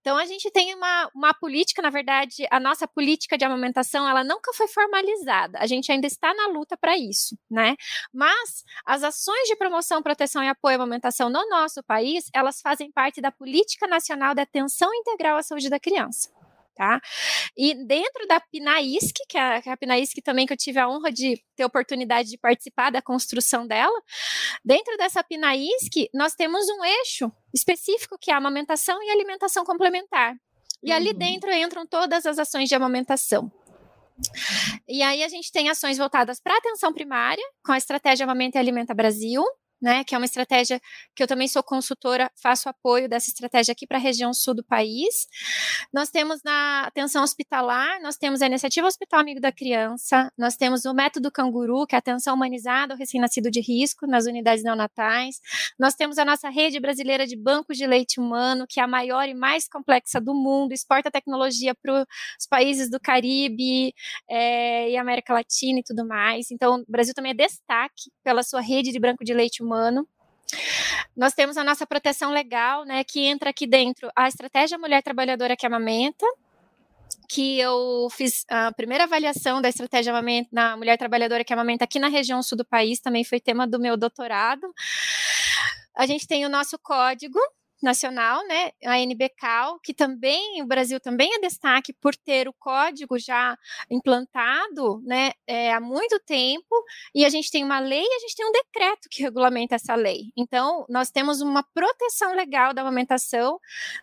Então, a gente tem uma, uma política, na verdade, a nossa política de amamentação, ela nunca foi formalizada, a gente ainda está na luta para isso, né? Mas as ações de promoção, proteção e apoio à amamentação no nosso país, elas fazem parte da Política Nacional de Atenção Integral à Saúde da Criança tá? E dentro da Pinaisc, que é, que é a Pinaisc também que eu tive a honra de ter oportunidade de participar da construção dela, dentro dessa Pinaisc, nós temos um eixo específico que é a amamentação e alimentação complementar. E uhum. ali dentro entram todas as ações de amamentação. E aí a gente tem ações voltadas para atenção primária, com a estratégia Amamenta e Alimenta Brasil, né, que é uma estratégia que eu também sou consultora, faço apoio dessa estratégia aqui para a região sul do país. Nós temos na atenção hospitalar, nós temos a iniciativa Hospital Amigo da Criança, nós temos o método Canguru, que é a atenção humanizada ao recém-nascido de risco nas unidades neonatais. Nós temos a nossa rede brasileira de bancos de leite humano, que é a maior e mais complexa do mundo, exporta tecnologia para os países do Caribe é, e América Latina e tudo mais. Então, o Brasil também é destaque pela sua rede de banco de leite humano humano. Nós temos a nossa proteção legal, né, que entra aqui dentro a estratégia Mulher Trabalhadora que Amamenta, que eu fiz a primeira avaliação da estratégia na mulher trabalhadora que amamenta aqui na região sul do país, também foi tema do meu doutorado. A gente tem o nosso código, nacional, né, a NBCal, que também o Brasil também é destaque por ter o código já implantado, né, é, há muito tempo, e a gente tem uma lei e a gente tem um decreto que regulamenta essa lei. Então, nós temos uma proteção legal da amamentação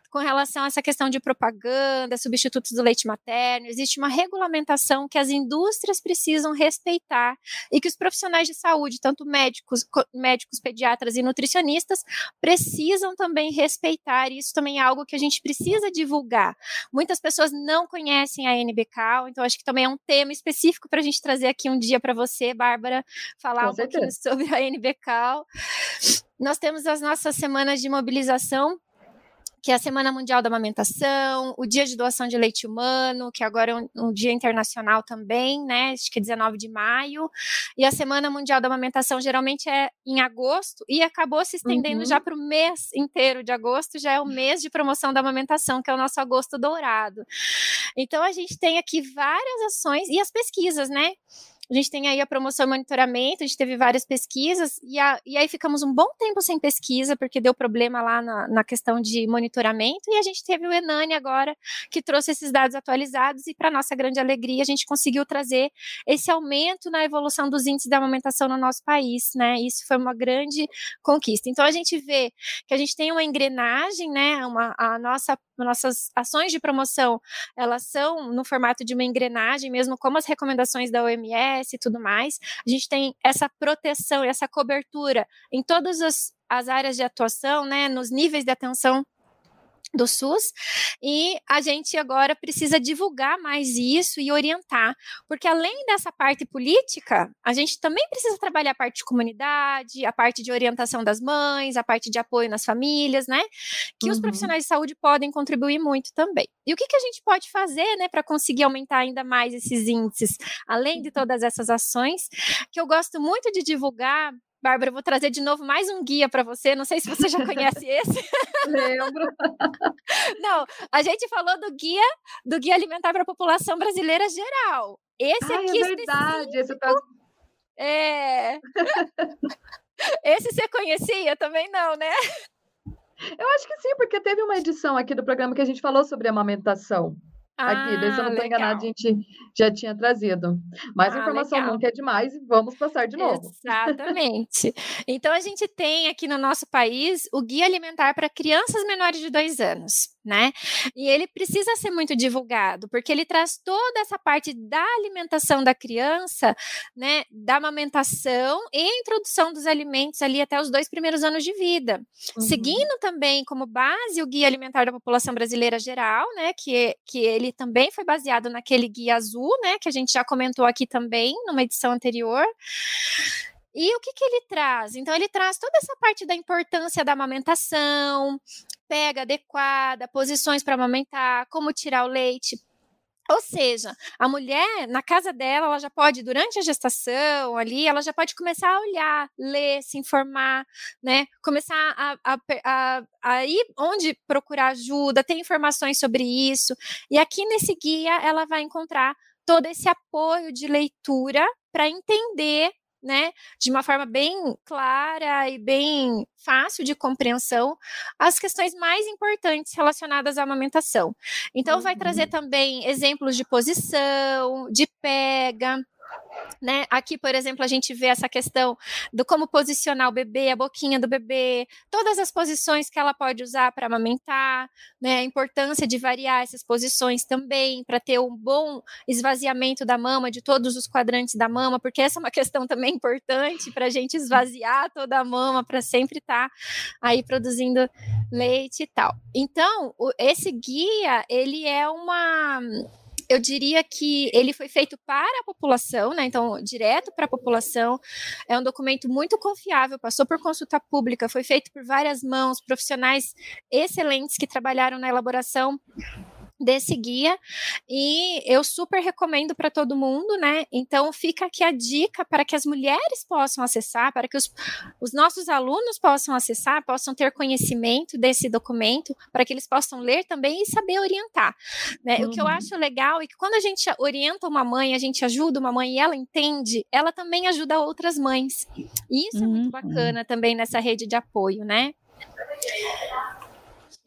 com relação a essa questão de propaganda, substitutos do leite materno, existe uma regulamentação que as indústrias precisam respeitar e que os profissionais de saúde, tanto médicos, médicos, pediatras e nutricionistas, precisam também respeitar, e isso também é algo que a gente precisa divulgar. Muitas pessoas não conhecem a NBCal, então acho que também é um tema específico para a gente trazer aqui um dia para você, Bárbara, falar Com um certeza. pouquinho sobre a NBCal. Nós temos as nossas semanas de mobilização que é a Semana Mundial da Amamentação, o Dia de Doação de Leite Humano, que agora é um, um, dia internacional também, né? Acho que é 19 de maio. E a Semana Mundial da Amamentação geralmente é em agosto e acabou se estendendo uhum. já para o mês inteiro de agosto, já é o mês de promoção da amamentação, que é o nosso agosto dourado. Então a gente tem aqui várias ações e as pesquisas, né? A gente tem aí a promoção e monitoramento, a gente teve várias pesquisas, e, a, e aí ficamos um bom tempo sem pesquisa, porque deu problema lá na, na questão de monitoramento, e a gente teve o Enani agora, que trouxe esses dados atualizados, e para nossa grande alegria, a gente conseguiu trazer esse aumento na evolução dos índices da amamentação no nosso país, né? Isso foi uma grande conquista. Então a gente vê que a gente tem uma engrenagem, né? Uma, a nossa nossas ações de promoção, elas são no formato de uma engrenagem, mesmo como as recomendações da OMS e tudo mais. A gente tem essa proteção essa cobertura em todas as, as áreas de atuação, né, nos níveis de atenção do SUS e a gente agora precisa divulgar mais isso e orientar, porque além dessa parte política, a gente também precisa trabalhar a parte de comunidade, a parte de orientação das mães, a parte de apoio nas famílias, né? Que uhum. os profissionais de saúde podem contribuir muito também. E o que, que a gente pode fazer, né, para conseguir aumentar ainda mais esses índices, além de todas essas ações, que eu gosto muito de divulgar Bárbara, eu vou trazer de novo mais um guia para você. Não sei se você já conhece esse. Lembro. Não, a gente falou do guia do guia alimentar para a população brasileira geral. Esse Ai, aqui é verdade. Esse tá... É. Esse você conhecia também não, né? Eu acho que sim, porque teve uma edição aqui do programa que a gente falou sobre amamentação. Aqui, ah, se eu não estou enganada, a gente já tinha trazido. Mais ah, informação legal. nunca é demais e vamos passar de novo. Exatamente. então, a gente tem aqui no nosso país o Guia Alimentar para Crianças Menores de dois anos né? E ele precisa ser muito divulgado, porque ele traz toda essa parte da alimentação da criança, né? Da amamentação e introdução dos alimentos ali até os dois primeiros anos de vida. Uhum. Seguindo também como base o Guia Alimentar da População Brasileira Geral, né? Que, que ele também foi baseado naquele guia azul, né? Que a gente já comentou aqui também, numa edição anterior. E o que, que ele traz? Então, ele traz toda essa parte da importância da amamentação, pega adequada, posições para amamentar, como tirar o leite. Ou seja, a mulher, na casa dela, ela já pode, durante a gestação ali, ela já pode começar a olhar, ler, se informar, né? Começar a, a, a, a ir onde procurar ajuda, ter informações sobre isso. E aqui nesse guia, ela vai encontrar todo esse apoio de leitura para entender né, de uma forma bem clara e bem fácil de compreensão, as questões mais importantes relacionadas à amamentação. Então, vai trazer uhum. também exemplos de posição, de pega, né? Aqui, por exemplo, a gente vê essa questão do como posicionar o bebê, a boquinha do bebê, todas as posições que ela pode usar para amamentar, né? A importância de variar essas posições também para ter um bom esvaziamento da mama, de todos os quadrantes da mama, porque essa é uma questão também importante para a gente esvaziar toda a mama para sempre estar tá aí produzindo leite e tal. Então, esse guia ele é uma eu diria que ele foi feito para a população, né? Então, direto para a população. É um documento muito confiável, passou por consulta pública, foi feito por várias mãos, profissionais excelentes que trabalharam na elaboração desse guia e eu super recomendo para todo mundo, né? Então fica aqui a dica para que as mulheres possam acessar, para que os, os nossos alunos possam acessar, possam ter conhecimento desse documento, para que eles possam ler também e saber orientar. Né? Uhum. O que eu uhum. acho legal é que quando a gente orienta uma mãe, a gente ajuda uma mãe e ela entende, ela também ajuda outras mães. E isso uhum. é muito uhum. bacana também nessa rede de apoio, né?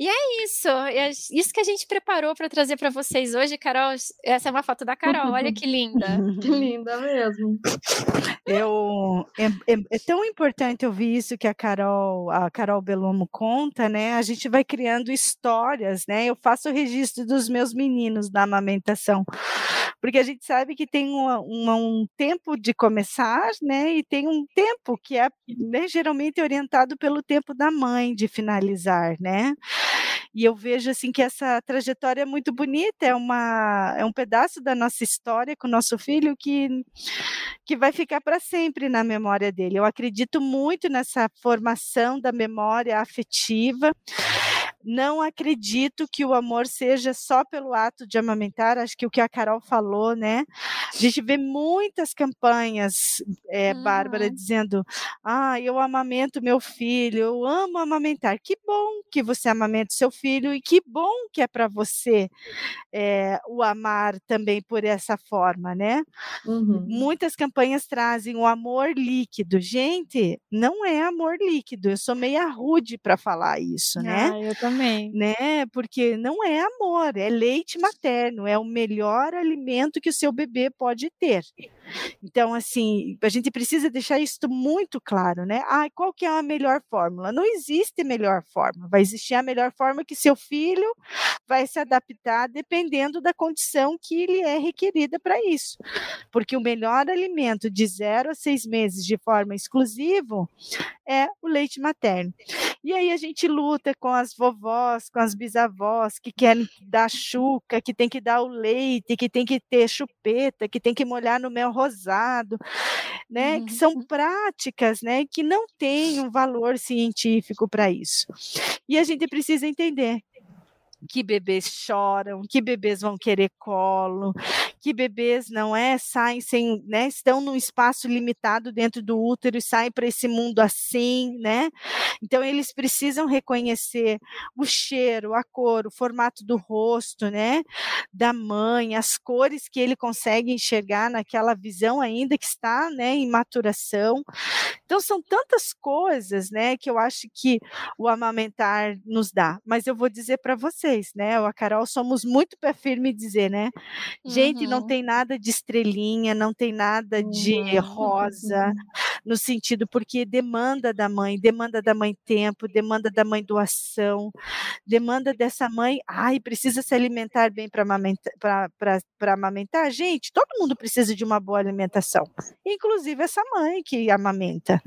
E é isso, é isso que a gente preparou para trazer para vocês hoje, Carol. Essa é uma foto da Carol, olha que linda. que linda mesmo. Eu, é, é, é, tão importante ouvir isso que a Carol, a Carol Belomo conta, né? A gente vai criando histórias, né? Eu faço o registro dos meus meninos da amamentação, porque a gente sabe que tem uma, uma, um tempo de começar, né? E tem um tempo que é né, geralmente orientado pelo tempo da mãe de finalizar, né? E eu vejo assim que essa trajetória é muito bonita, é uma é um pedaço da nossa história com o nosso filho que que vai ficar para sempre na memória dele. Eu acredito muito nessa formação da memória afetiva não acredito que o amor seja só pelo ato de amamentar, acho que o que a Carol falou, né? A gente vê muitas campanhas, é, uhum. Bárbara, dizendo: Ah, eu amamento meu filho, eu amo amamentar. Que bom que você amamenta seu filho e que bom que é para você é, o amar também por essa forma, né? Uhum. Muitas campanhas trazem o amor líquido. Gente, não é amor líquido, eu sou meia rude para falar isso, né? Ah, eu também também. Né? Porque não é amor, é leite materno, é o melhor alimento que o seu bebê pode ter. Então, assim, a gente precisa deixar isso muito claro, né? Ah, qual que é a melhor fórmula? Não existe melhor forma. Vai existir a melhor forma que seu filho vai se adaptar dependendo da condição que ele é requerida para isso. Porque o melhor alimento de zero a seis meses de forma exclusiva é o leite materno. E aí a gente luta com as vovós, com as bisavós que querem dar chuca, que tem que dar o leite, que tem que ter chupeta, que tem que molhar no mel rosado, né? Uhum. Que são práticas, né? Que não têm um valor científico para isso. E a gente precisa entender que bebês choram, que bebês vão querer colo, que bebês não é saem sem, né, estão num espaço limitado dentro do útero e saem para esse mundo assim, né? Então eles precisam reconhecer o cheiro, a cor, o formato do rosto, né, da mãe, as cores que ele consegue enxergar naquela visão ainda que está, né, em maturação. Então são tantas coisas, né, que eu acho que o amamentar nos dá. Mas eu vou dizer para você vocês, né? Eu, a Carol, somos muito pé firme dizer, né? Gente, não uhum. tem nada de estrelinha, não tem nada de uhum. rosa, no sentido, porque demanda da mãe, demanda da mãe tempo, demanda da mãe doação, demanda dessa mãe, ai, precisa se alimentar bem para amamentar, amamentar. Gente, todo mundo precisa de uma boa alimentação, inclusive essa mãe que amamenta.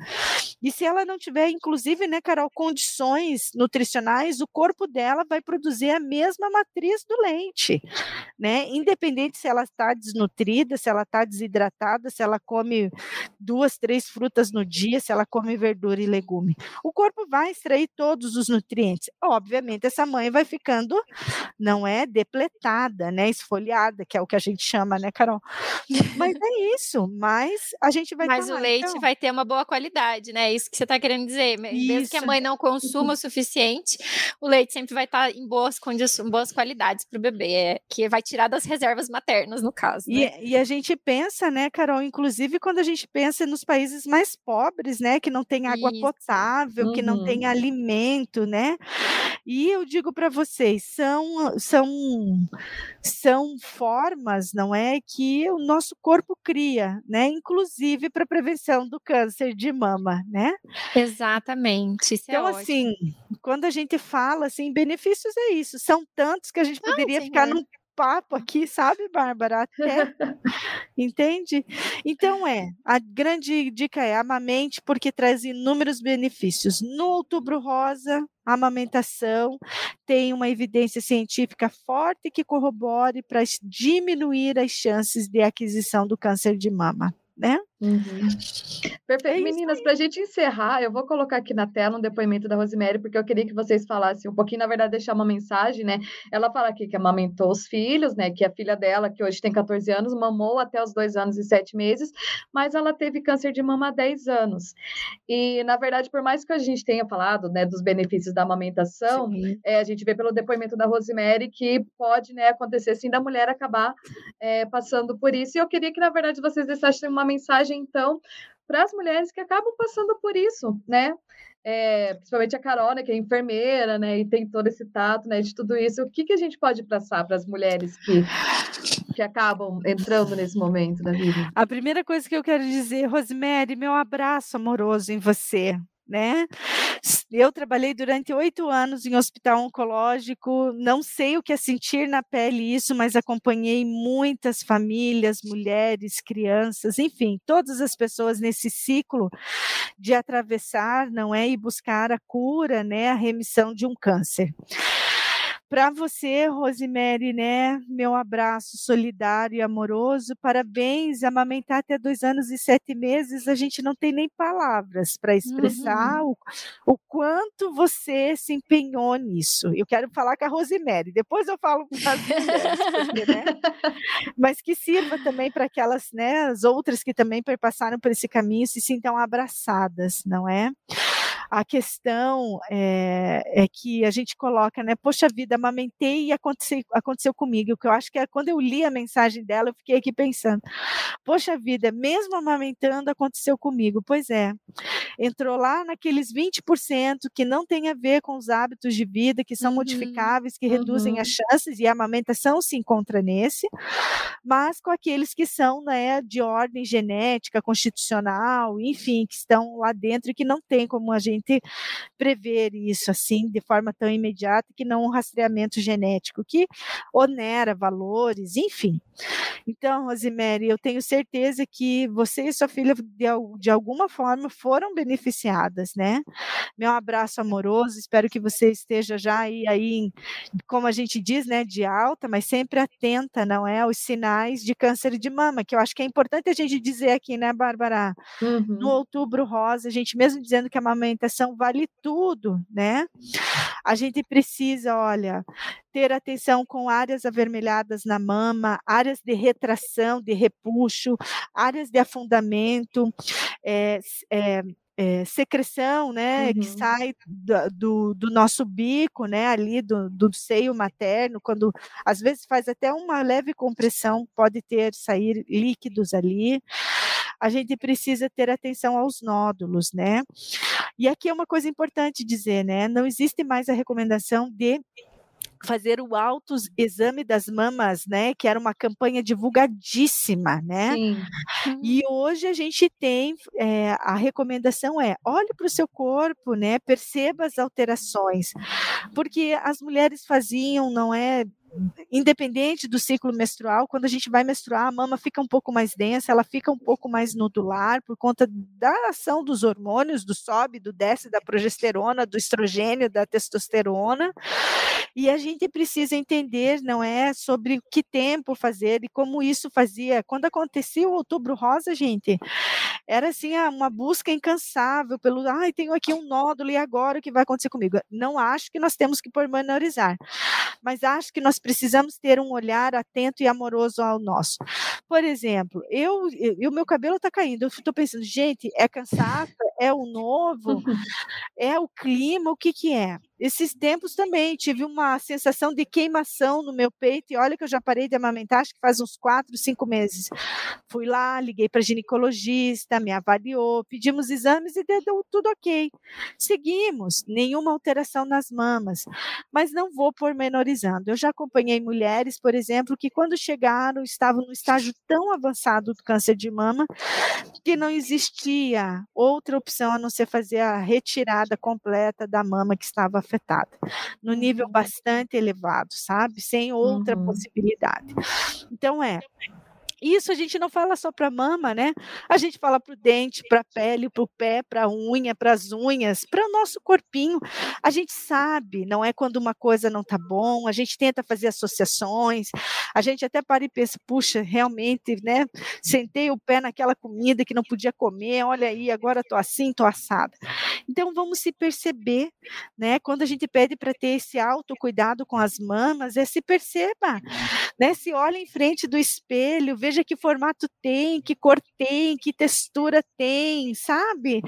E se ela não tiver, inclusive, né, Carol, condições nutricionais, o corpo dela vai produzir a mesma matriz do leite, né? Independente se ela está desnutrida, se ela está desidratada, se ela come duas, três frutas no dia, se ela come verdura e legume. O corpo vai extrair todos os nutrientes. Obviamente, essa mãe vai ficando, não é depletada, né? Esfoliada, que é o que a gente chama, né, Carol? Mas é isso. Mas a gente vai. Mas tomar, o leite então. vai ter uma boa qualidade, né? É isso que você está querendo dizer. Mesmo isso. que a mãe não consuma o suficiente, o leite sempre vai estar tá em boas condições, boas qualidades para o bebê, é, que vai tirar das reservas maternas, no caso. Né? E, e, a gente pensa, né, Carol, inclusive quando a gente pensa nos países mais pobres, né, que não tem água Isso. potável, uhum. que não tem uhum. alimento, né? E eu digo para vocês, são, são, são formas, não é, que o nosso corpo cria, né? Inclusive para prevenção do câncer de mama, né? Exatamente. É então, é assim, quando a gente fala assim, benefícios é isso. São tantos que a gente poderia Não, ficar num papo aqui, sabe, Bárbara? Até. Entende? Então é, a grande dica é amamente porque traz inúmeros benefícios. No outubro rosa, a amamentação tem uma evidência científica forte que corrobore para diminuir as chances de aquisição do câncer de mama, né? Uhum. Perfeito. É Meninas, para a gente encerrar, eu vou colocar aqui na tela um depoimento da Rosemary, porque eu queria que vocês falassem um pouquinho, na verdade, deixar uma mensagem, né? Ela fala aqui que amamentou os filhos, né? Que a filha dela, que hoje tem 14 anos, mamou até os dois anos e sete meses, mas ela teve câncer de mama há 10 anos. E, na verdade, por mais que a gente tenha falado né, dos benefícios da amamentação, é, a gente vê pelo depoimento da Rosemary que pode né, acontecer sim da mulher acabar é, passando por isso. E eu queria que, na verdade, vocês deixassem uma mensagem mensagem, então, para as mulheres que acabam passando por isso, né? É, principalmente a Carol, né, que é enfermeira, né, e tem todo esse tato, né, de tudo isso. O que, que a gente pode passar para as mulheres que, que acabam entrando nesse momento da vida? A primeira coisa que eu quero dizer, Rosemary, meu abraço amoroso em você, né? Eu trabalhei durante oito anos em hospital oncológico, não sei o que é sentir na pele isso, mas acompanhei muitas famílias, mulheres, crianças, enfim, todas as pessoas nesse ciclo de atravessar, não é, e buscar a cura, né, a remissão de um câncer. Para você, Rosemary, né? Meu abraço solidário e amoroso. Parabéns, amamentar até dois anos e sete meses. A gente não tem nem palavras para expressar uhum. o, o quanto você se empenhou nisso. Eu quero falar com a Rosemary, depois eu falo com as mulheres, porque, né? Mas que sirva também para aquelas, né? As outras que também perpassaram por esse caminho se sintam abraçadas, não é? A questão é, é, que a gente coloca, né? Poxa vida, amamentei e aconteceu, aconteceu comigo. Que eu acho que é, quando eu li a mensagem dela, eu fiquei aqui pensando: poxa vida, mesmo amamentando, aconteceu comigo. Pois é, entrou lá naqueles 20% que não tem a ver com os hábitos de vida, que são uhum, modificáveis, que uhum. reduzem as chances, e a amamentação se encontra nesse, mas com aqueles que são né, de ordem genética, constitucional, enfim, que estão lá dentro e que não tem como a gente gente prever isso assim de forma tão imediata que não um rastreamento genético que onera valores, enfim. Então, Rosemary, eu tenho certeza que você e sua filha de, de alguma forma foram beneficiadas, né? Meu abraço amoroso, espero que você esteja já aí, aí como a gente diz, né, de alta, mas sempre atenta, não é, aos sinais de câncer de mama, que eu acho que é importante a gente dizer aqui, né, Bárbara? Uhum. No outubro rosa, a gente mesmo dizendo que a vale tudo, né? A gente precisa, olha, ter atenção com áreas avermelhadas na mama, áreas de retração, de repuxo, áreas de afundamento, é, é, é, secreção, né, uhum. que sai do, do, do, nosso bico, né, ali do, do, seio materno, quando às vezes faz até uma leve compressão, pode ter sair líquidos ali. A gente precisa ter atenção aos nódulos, né? E aqui é uma coisa importante dizer, né? Não existe mais a recomendação de fazer o autoexame das mamas, né? Que era uma campanha divulgadíssima, né? Sim. E hoje a gente tem é, a recomendação é olhe para o seu corpo, né? Perceba as alterações, porque as mulheres faziam, não é? Independente do ciclo menstrual, quando a gente vai menstruar, a mama fica um pouco mais densa, ela fica um pouco mais nodular por conta da ação dos hormônios, do sobe, do desce, da progesterona, do estrogênio, da testosterona. E a gente precisa entender, não é, sobre que tempo fazer e como isso fazia. Quando acontecia o outubro rosa, gente, era assim ah, uma busca incansável pelo, ai, tenho aqui um nódulo e agora o que vai acontecer comigo? Não acho que nós temos que pormenorizar, mas acho que nós precisamos ter um olhar atento e amoroso ao nosso. Por exemplo, eu, o meu cabelo está caindo, eu estou pensando, gente, é cansaço, é o novo, é o clima, o que que é? Esses tempos também tive uma sensação de queimação no meu peito e olha que eu já parei de amamentar, acho que faz uns quatro, cinco meses. Fui lá, liguei para ginecologista, me avaliou, pedimos exames e deu tudo ok. Seguimos, nenhuma alteração nas mamas, mas não vou pormenorizando. Eu já acompanhei mulheres, por exemplo, que quando chegaram estavam no estágio tão avançado do câncer de mama que não existia outra opção a não ser fazer a retirada completa da mama que estava afetada, no nível uhum. bastante elevado, sabe? Sem outra uhum. possibilidade. Então, é, isso a gente não fala só para mama, né? A gente fala para o dente, para a pele, para o pé, para a unha, para as unhas, para o nosso corpinho. A gente sabe, não é quando uma coisa não está bom, a gente tenta fazer associações, a gente até para e pensa, puxa, realmente, né? Sentei o pé naquela comida que não podia comer, olha aí, agora estou assim, estou assada. Então vamos se perceber, né? Quando a gente pede para ter esse autocuidado com as mamas, é se perceba, né? Se olha em frente do espelho, veja que formato tem, que cor tem, que textura tem, sabe?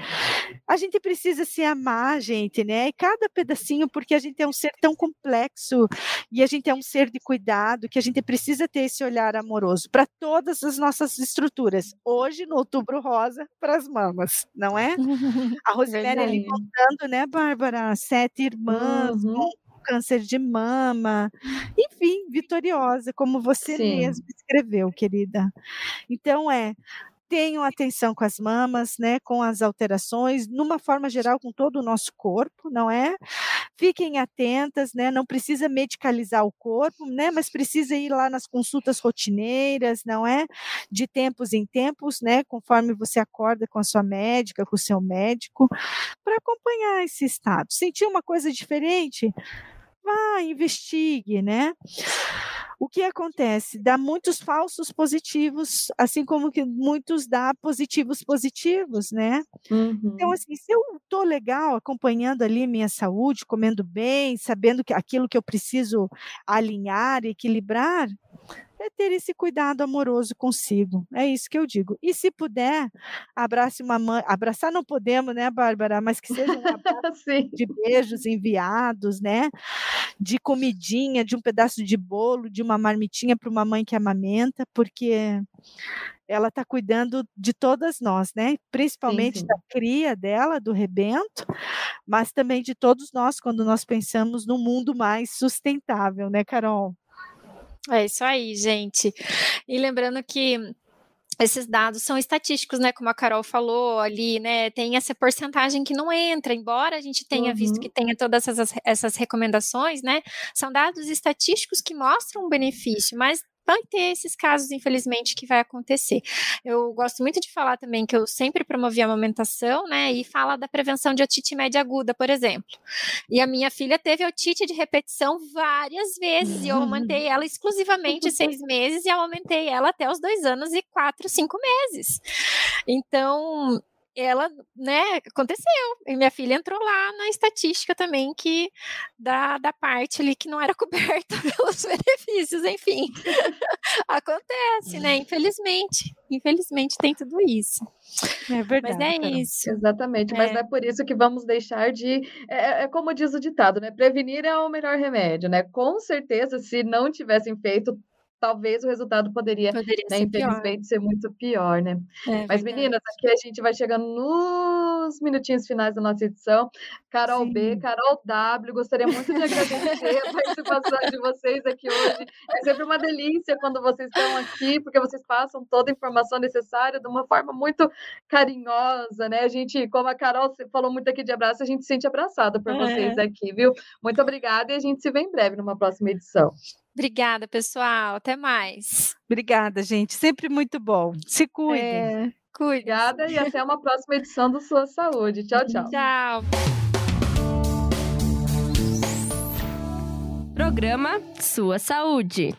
A gente precisa se amar, gente, né? E cada pedacinho, porque a gente é um ser tão complexo e a gente é um ser de cuidado que a gente precisa ter esse olhar amoroso para todas as nossas estruturas. Hoje, no Outubro Rosa, para as mamas, não é? A Rosemary ali contando, né, Bárbara? Sete irmãs, uhum câncer de mama, enfim, vitoriosa, como você Sim. mesmo escreveu, querida. Então é tenham atenção com as mamas, né, com as alterações, numa forma geral com todo o nosso corpo, não é? Fiquem atentas, né, não precisa medicalizar o corpo, né, mas precisa ir lá nas consultas rotineiras, não é? De tempos em tempos, né, conforme você acorda com a sua médica, com o seu médico, para acompanhar esse estado. Sentiu uma coisa diferente? vá, investigue, né? O que acontece? Dá muitos falsos positivos, assim como que muitos dá positivos positivos, né? Então, uhum. Então, assim, se eu estou legal acompanhando ali minha saúde, comendo bem, sabendo que aquilo que eu preciso alinhar, equilibrar, é ter esse cuidado amoroso consigo. É isso que eu digo. E se puder, abrace uma mãe. Abraçar não podemos, né, Bárbara? Mas que seja um abraço de beijos enviados, né? De comidinha, de um pedaço de bolo, de uma marmitinha para uma mãe que amamenta, porque ela está cuidando de todas nós, né? Principalmente sim, sim. da cria dela, do rebento, mas também de todos nós quando nós pensamos num mundo mais sustentável, né, Carol? É isso aí, gente. E lembrando que esses dados são estatísticos, né? Como a Carol falou ali, né? Tem essa porcentagem que não entra, embora a gente tenha uhum. visto que tenha todas essas, essas recomendações, né? São dados estatísticos que mostram um benefício, mas vai ter esses casos, infelizmente, que vai acontecer. Eu gosto muito de falar também que eu sempre promovi a amamentação, né? E fala da prevenção de otite média aguda, por exemplo. E a minha filha teve otite de repetição várias vezes e eu aumentei ela exclusivamente seis meses e aumentei ela até os dois anos e quatro, cinco meses. Então, ela, né, aconteceu. E minha filha entrou lá na estatística também que da, da parte ali que não era coberta pelos benefícios, enfim. Acontece, né? Infelizmente. Infelizmente tem tudo isso. É verdade. Mas é isso. Exatamente, é. mas não é por isso que vamos deixar de. É, é, é como diz o ditado, né? Prevenir é o melhor remédio, né? Com certeza, se não tivessem feito talvez o resultado poderia, poderia né, ser infelizmente, pior. ser muito pior, né? É, Mas, verdade. meninas, aqui a gente vai chegando nos minutinhos finais da nossa edição. Carol Sim. B, Carol W, gostaria muito de agradecer a participação de vocês aqui hoje. É sempre uma delícia quando vocês estão aqui, porque vocês passam toda a informação necessária de uma forma muito carinhosa, né? A gente, como a Carol falou muito aqui de abraço, a gente se sente abraçada por é. vocês aqui, viu? Muito obrigada e a gente se vê em breve numa próxima edição. Obrigada, pessoal. Até mais. Obrigada, gente. Sempre muito bom. Se cuidem. É, Obrigada e até uma próxima edição do Sua Saúde. Tchau, tchau. Tchau. Programa Sua Saúde.